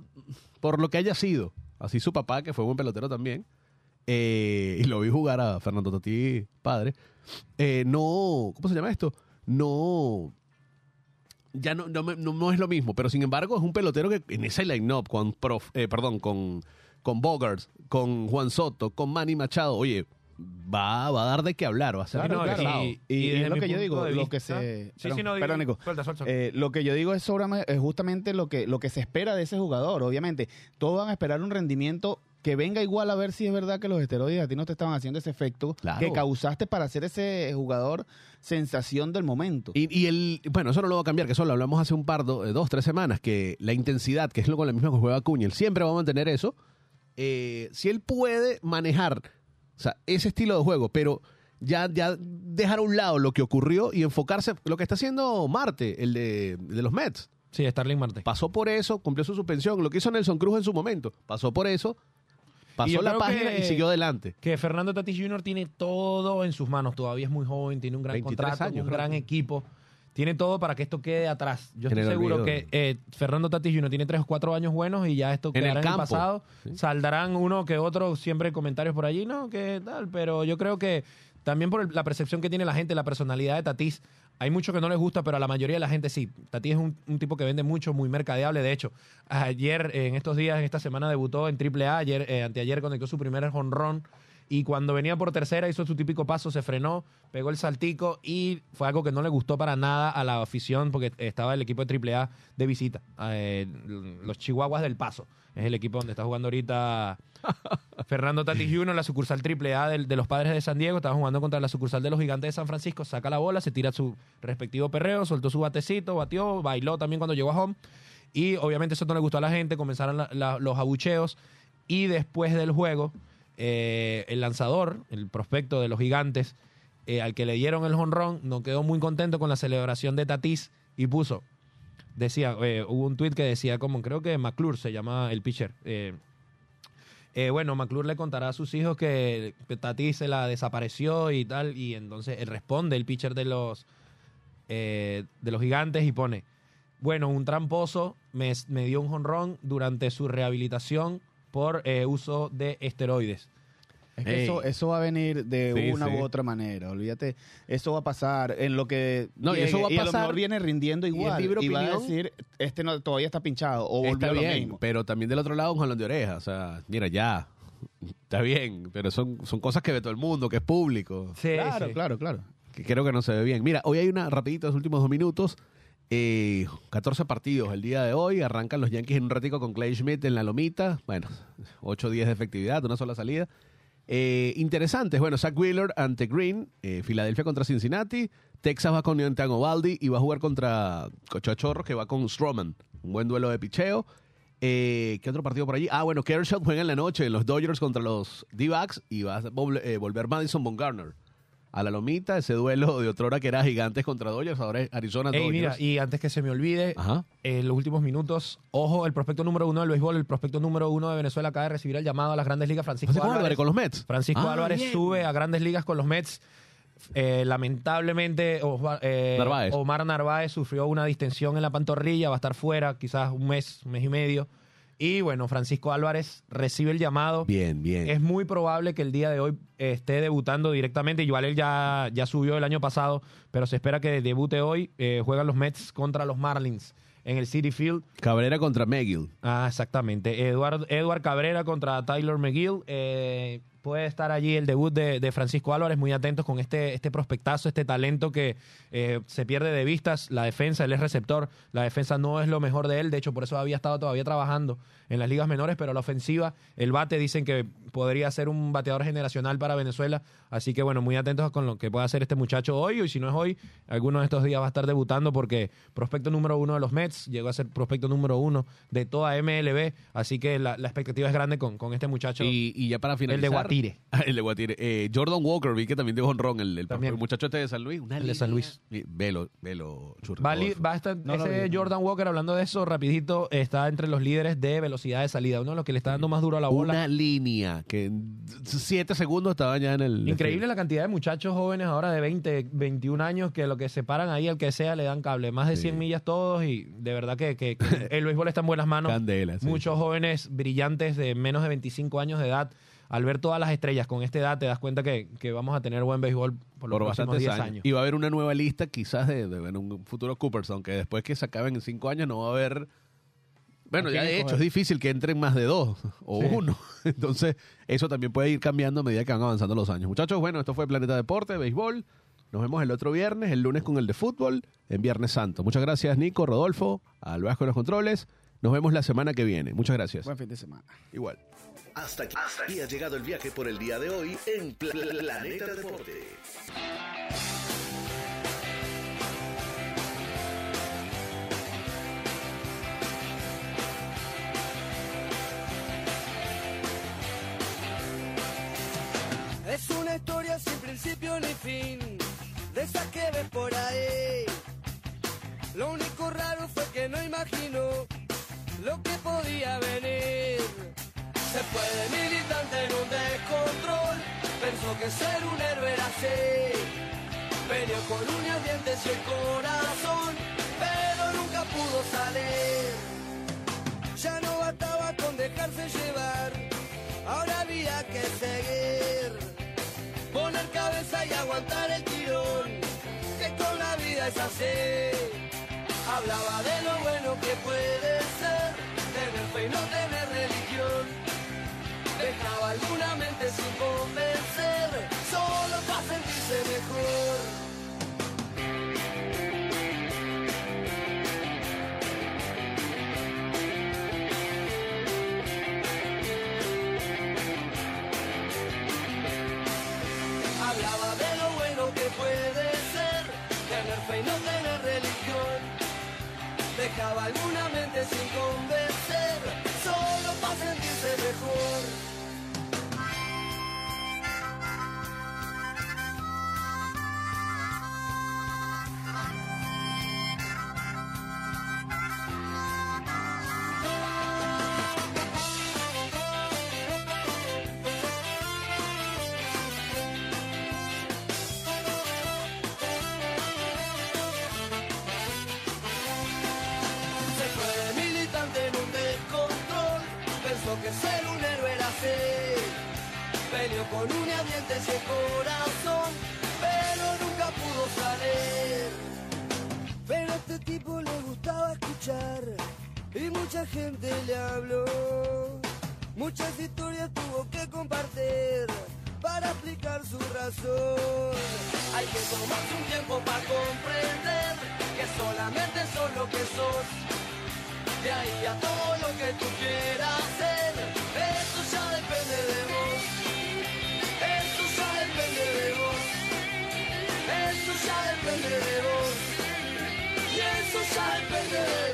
Speaker 3: por lo que haya sido, así su papá, que fue buen pelotero también, eh, y lo vi jugar a Fernando Tatis, padre, eh, no, ¿cómo se llama esto? No, ya no, no, no- es lo mismo, pero sin embargo es un pelotero que en ese line-up con, eh, perdón, con, con Bogarts, con Juan Soto, con Manny Machado, oye, va, va a dar de qué hablar, va a ser
Speaker 4: Claro. Y-
Speaker 5: Y, y
Speaker 4: desde
Speaker 5: es lo que yo digo,
Speaker 4: de
Speaker 5: lo
Speaker 4: vista-
Speaker 5: que se...
Speaker 4: Sí,
Speaker 5: perdón,
Speaker 4: sí, no,
Speaker 5: perdón,
Speaker 4: digo-
Speaker 5: Nico.
Speaker 4: suelta, suelta.
Speaker 5: Eh, lo que yo digo es, sobre, es justamente lo que, lo que se espera de ese jugador. Obviamente, todos van a esperar un rendimiento que venga igual a ver si es verdad que los esteroides a ti no te estaban haciendo ese efecto
Speaker 3: Claro.
Speaker 5: que causaste para ser ese jugador sensación del momento.
Speaker 3: Y, y el, bueno, eso no lo va a cambiar, que eso lo hablamos hace un par, do- eh, dos, tres semanas, que la intensidad, que es lo con la misma que juega Acuña, él siempre va a mantener eso. Eh, si él puede manejar o sea, ese estilo de juego, pero ya, ya dejar a un lado lo que ocurrió y enfocarse, lo que está haciendo Marte, el de, el de los Mets.
Speaker 4: Sí, Starling Marte.
Speaker 3: Pasó por eso, cumplió su suspensión, lo que hizo Nelson Cruz en su momento, pasó por eso, pasó la página
Speaker 4: que-
Speaker 3: y siguió adelante.
Speaker 4: Que Fernando Tatis Jr. tiene todo en sus manos. Todavía es muy joven, tiene un gran
Speaker 3: 23
Speaker 4: contrato,
Speaker 3: años,
Speaker 4: un gran equipo. Tiene todo para que esto quede atrás. Yo estoy seguro que eh, Fernando Tatis Jr. tiene tres o cuatro años buenos y ya esto
Speaker 3: En el
Speaker 4: en el pasado.
Speaker 3: Sí.
Speaker 4: Saldrán uno que otro, siempre comentarios por allí, ¿no? Que tal, pero yo creo que también por la percepción que tiene la gente, la personalidad de Tatis, hay mucho que no les gusta, pero a la mayoría de la gente sí. Tatis es un, un tipo que vende mucho, muy mercadeable. De hecho, ayer, en estos días, en esta semana, debutó en AAA. Ayer, eh, anteayer conectó su primer honrón. Y cuando venía por tercera, hizo su típico paso, se frenó, pegó el saltico y fue algo que no le gustó para nada a la afición porque estaba el equipo de AAA de visita. eh, los Chihuahuas del Paso. Es el equipo donde está jugando ahorita Fernando Tatis Jr., la sucursal AAA del- de, los padres de San Diego. Estaba jugando contra la sucursal de los gigantes de San Francisco. Saca la bola, se tira su respectivo perreo, soltó su batecito, batió, bailó también cuando llegó a home. Y obviamente eso no le gustó a la gente, comenzaron la- la- los abucheos. Y después del juego, eh, el lanzador, el prospecto de los gigantes, eh, al que le dieron el jonrón, no quedó muy contento con la celebración de Tatis y puso, decía, eh, hubo un tweet que decía como, creo que McClure se llama el pitcher. bueno, McClure le contará a sus hijos que Tatis se la desapareció y tal, y entonces él responde, el pitcher de los, de los gigantes, y pone, bueno, un tramposo me, me dio un jonrón durante su rehabilitación por eh, uso de esteroides.
Speaker 5: Es que eso, eso va a venir de
Speaker 3: Sí,
Speaker 5: una
Speaker 3: sí.
Speaker 5: u otra manera, olvídate. Eso va a pasar en lo que
Speaker 3: No, y eso va a
Speaker 5: y a lo
Speaker 3: pasar-
Speaker 5: mejor viene rindiendo
Speaker 3: y el
Speaker 5: igual. Y, va a decir, este no, todavía está pinchado o
Speaker 3: Está
Speaker 5: lo
Speaker 3: bien,
Speaker 5: mismo.
Speaker 3: pero también del otro lado un jalón de oreja. O sea, mira, ya, está bien, pero son, son cosas que ve todo el mundo, que es público.
Speaker 4: Sí,
Speaker 5: claro,
Speaker 4: sí.
Speaker 5: claro, claro.
Speaker 3: que creo que no se ve bien. Mira, hoy hay una, rapidito, los últimos dos minutos, eh, 14 partidos el día de hoy, arrancan los Yankees en un ratico con Clay Schmidt en la lomita, bueno, 8 días de efectividad, una sola salida. Eh, interesantes, bueno, Zach Wheeler ante Green, eh, Filadelfia contra Cincinnati, Texas va con Neontan Ovaldi y va a jugar contra Cochachorros que va con Stroman, un buen duelo de picheo. Eh, ¿Qué otro partido por allí? Ah, bueno, Kershaw juega en la noche en los Dodgers contra los D-Backs y va a eh, volver Madison Bumgarner a la lomita, ese duelo de otrora que era Gigantes contra Dodgers, ahora es Arizona
Speaker 4: Ey, mira, y antes que se me olvide,
Speaker 3: Ajá.
Speaker 4: en los últimos minutos, ojo, el prospecto número uno del béisbol, el prospecto número uno de Venezuela acaba de recibir el llamado a las grandes ligas, Francisco,
Speaker 3: Francisco
Speaker 4: Álvarez.
Speaker 3: Álvarez con los Mets.
Speaker 4: Francisco
Speaker 3: Ah,
Speaker 4: Álvarez
Speaker 3: bien.
Speaker 4: sube a grandes ligas con los Mets. Eh, lamentablemente, Osva- eh,
Speaker 3: Narváez.
Speaker 4: Omar Narváez sufrió una distensión en la pantorrilla, va a estar fuera quizás un mes, un mes y medio. Y bueno, Francisco Álvarez recibe el llamado.
Speaker 3: Bien, bien.
Speaker 4: Es muy probable que el día de hoy eh, esté debutando directamente. Igual él ya, ya subió el año pasado, pero se espera que debute hoy. Eh, juegan los Mets contra los Marlins en el City Field.
Speaker 3: Cabrera contra McGill.
Speaker 4: Ah, exactamente. Edward Cabrera contra Tyler McGill. Eh, puede estar allí el debut de, de Francisco Álvarez. Muy atentos con este, este prospectazo, este talento que eh, se pierde de vistas. La defensa, él es receptor. La defensa no es lo mejor de él. De hecho, por eso había estado todavía trabajando en las ligas menores. Pero la ofensiva, el bate, dicen que podría ser un bateador generacional para Venezuela. Así que, bueno, muy atentos con lo que pueda hacer este muchacho hoy. Y si no es hoy, alguno de estos días va a estar debutando porque prospecto número uno de los Mets llegó a ser prospecto número uno de toda MLB. Así que la, la expectativa es grande con, con este muchacho.
Speaker 3: Y, y ya para finalizar.
Speaker 4: el de Guatire.
Speaker 3: el de Guatire. Eh, Jordan Walker, vi que también dio honrón, el, el,
Speaker 4: También.
Speaker 3: el muchacho este de San Luis. Una
Speaker 4: El de San Luis.
Speaker 3: Y- Velo, velo, churro.
Speaker 4: Va, a estar
Speaker 5: No lo
Speaker 4: ese
Speaker 5: vi.
Speaker 4: Jordan Walker hablando de eso rapidito está entre los líderes de velocidad de salida uno de los que le está dando más duro a la bola
Speaker 3: Una línea que en siete segundos estaba ya en el.
Speaker 4: increíble la cantidad de muchachos jóvenes ahora de 20 21 años que lo que se paran ahí al que sea le dan cable más de
Speaker 3: Sí.
Speaker 4: 100 millas todos y de verdad que, que- que el béisbol está en buenas manos
Speaker 3: Candela. sí,
Speaker 4: muchos
Speaker 3: sí.
Speaker 4: jóvenes brillantes de menos de 25 años de edad al ver todas las estrellas con esta edad te das cuenta que, que vamos a tener buen béisbol por los
Speaker 3: Por
Speaker 4: próximos
Speaker 3: bastantes
Speaker 4: 10
Speaker 3: años.
Speaker 4: años.
Speaker 3: Y va a haber una nueva lista quizás de, de- un futuro Cooperson, que después que se acaben en cinco años no va a haber... Bueno,
Speaker 4: ¿A
Speaker 3: ya de hecho es difícil que entren más de dos o
Speaker 4: Sí.
Speaker 3: uno. Entonces, eso también puede ir cambiando a medida que van avanzando los años. Muchachos, bueno, esto fue Planeta Deporte, Béisbol. Nos vemos el otro viernes, el lunes con el de fútbol, en Viernes Santo. Muchas gracias, Nico, Rodolfo, al Vasco de los Controles. Nos vemos la semana que viene. Muchas gracias.
Speaker 5: Buen fin de semana.
Speaker 3: Igual.
Speaker 2: Hasta aquí, ha llegado el viaje por el día de hoy en Pla- Planeta Deporte.
Speaker 6: Es una historia sin principio ni fin, de esas que ves por ahí. Lo único raro fue que no imaginó lo que podía venir. Fue de militante en un descontrol, pensó que ser un héroe era así. Peleó con uñas, dientes y el corazón, pero nunca pudo salir. Ya no bastaba con dejarse llevar, ahora había que seguir. Poner cabeza y aguantar el tirón, que con la vida es así. Hablaba de lo bueno que puede ser, tener fe y no tener religión. Dejaba alguna mente sin convencer, solo para sentirse mejor. Hablaba de lo bueno que puede ser, tener fe y no tener religión. Dejaba alguna mente sin convencer, y el corazón, pero nunca pudo salir. Pero a este tipo le gustaba escuchar y mucha gente le habló. Muchas historias tuvo que compartir para explicar su razón. Hay que tomarse un tiempo para comprender que solamente sos lo que sos. De ahí a todo side, baby.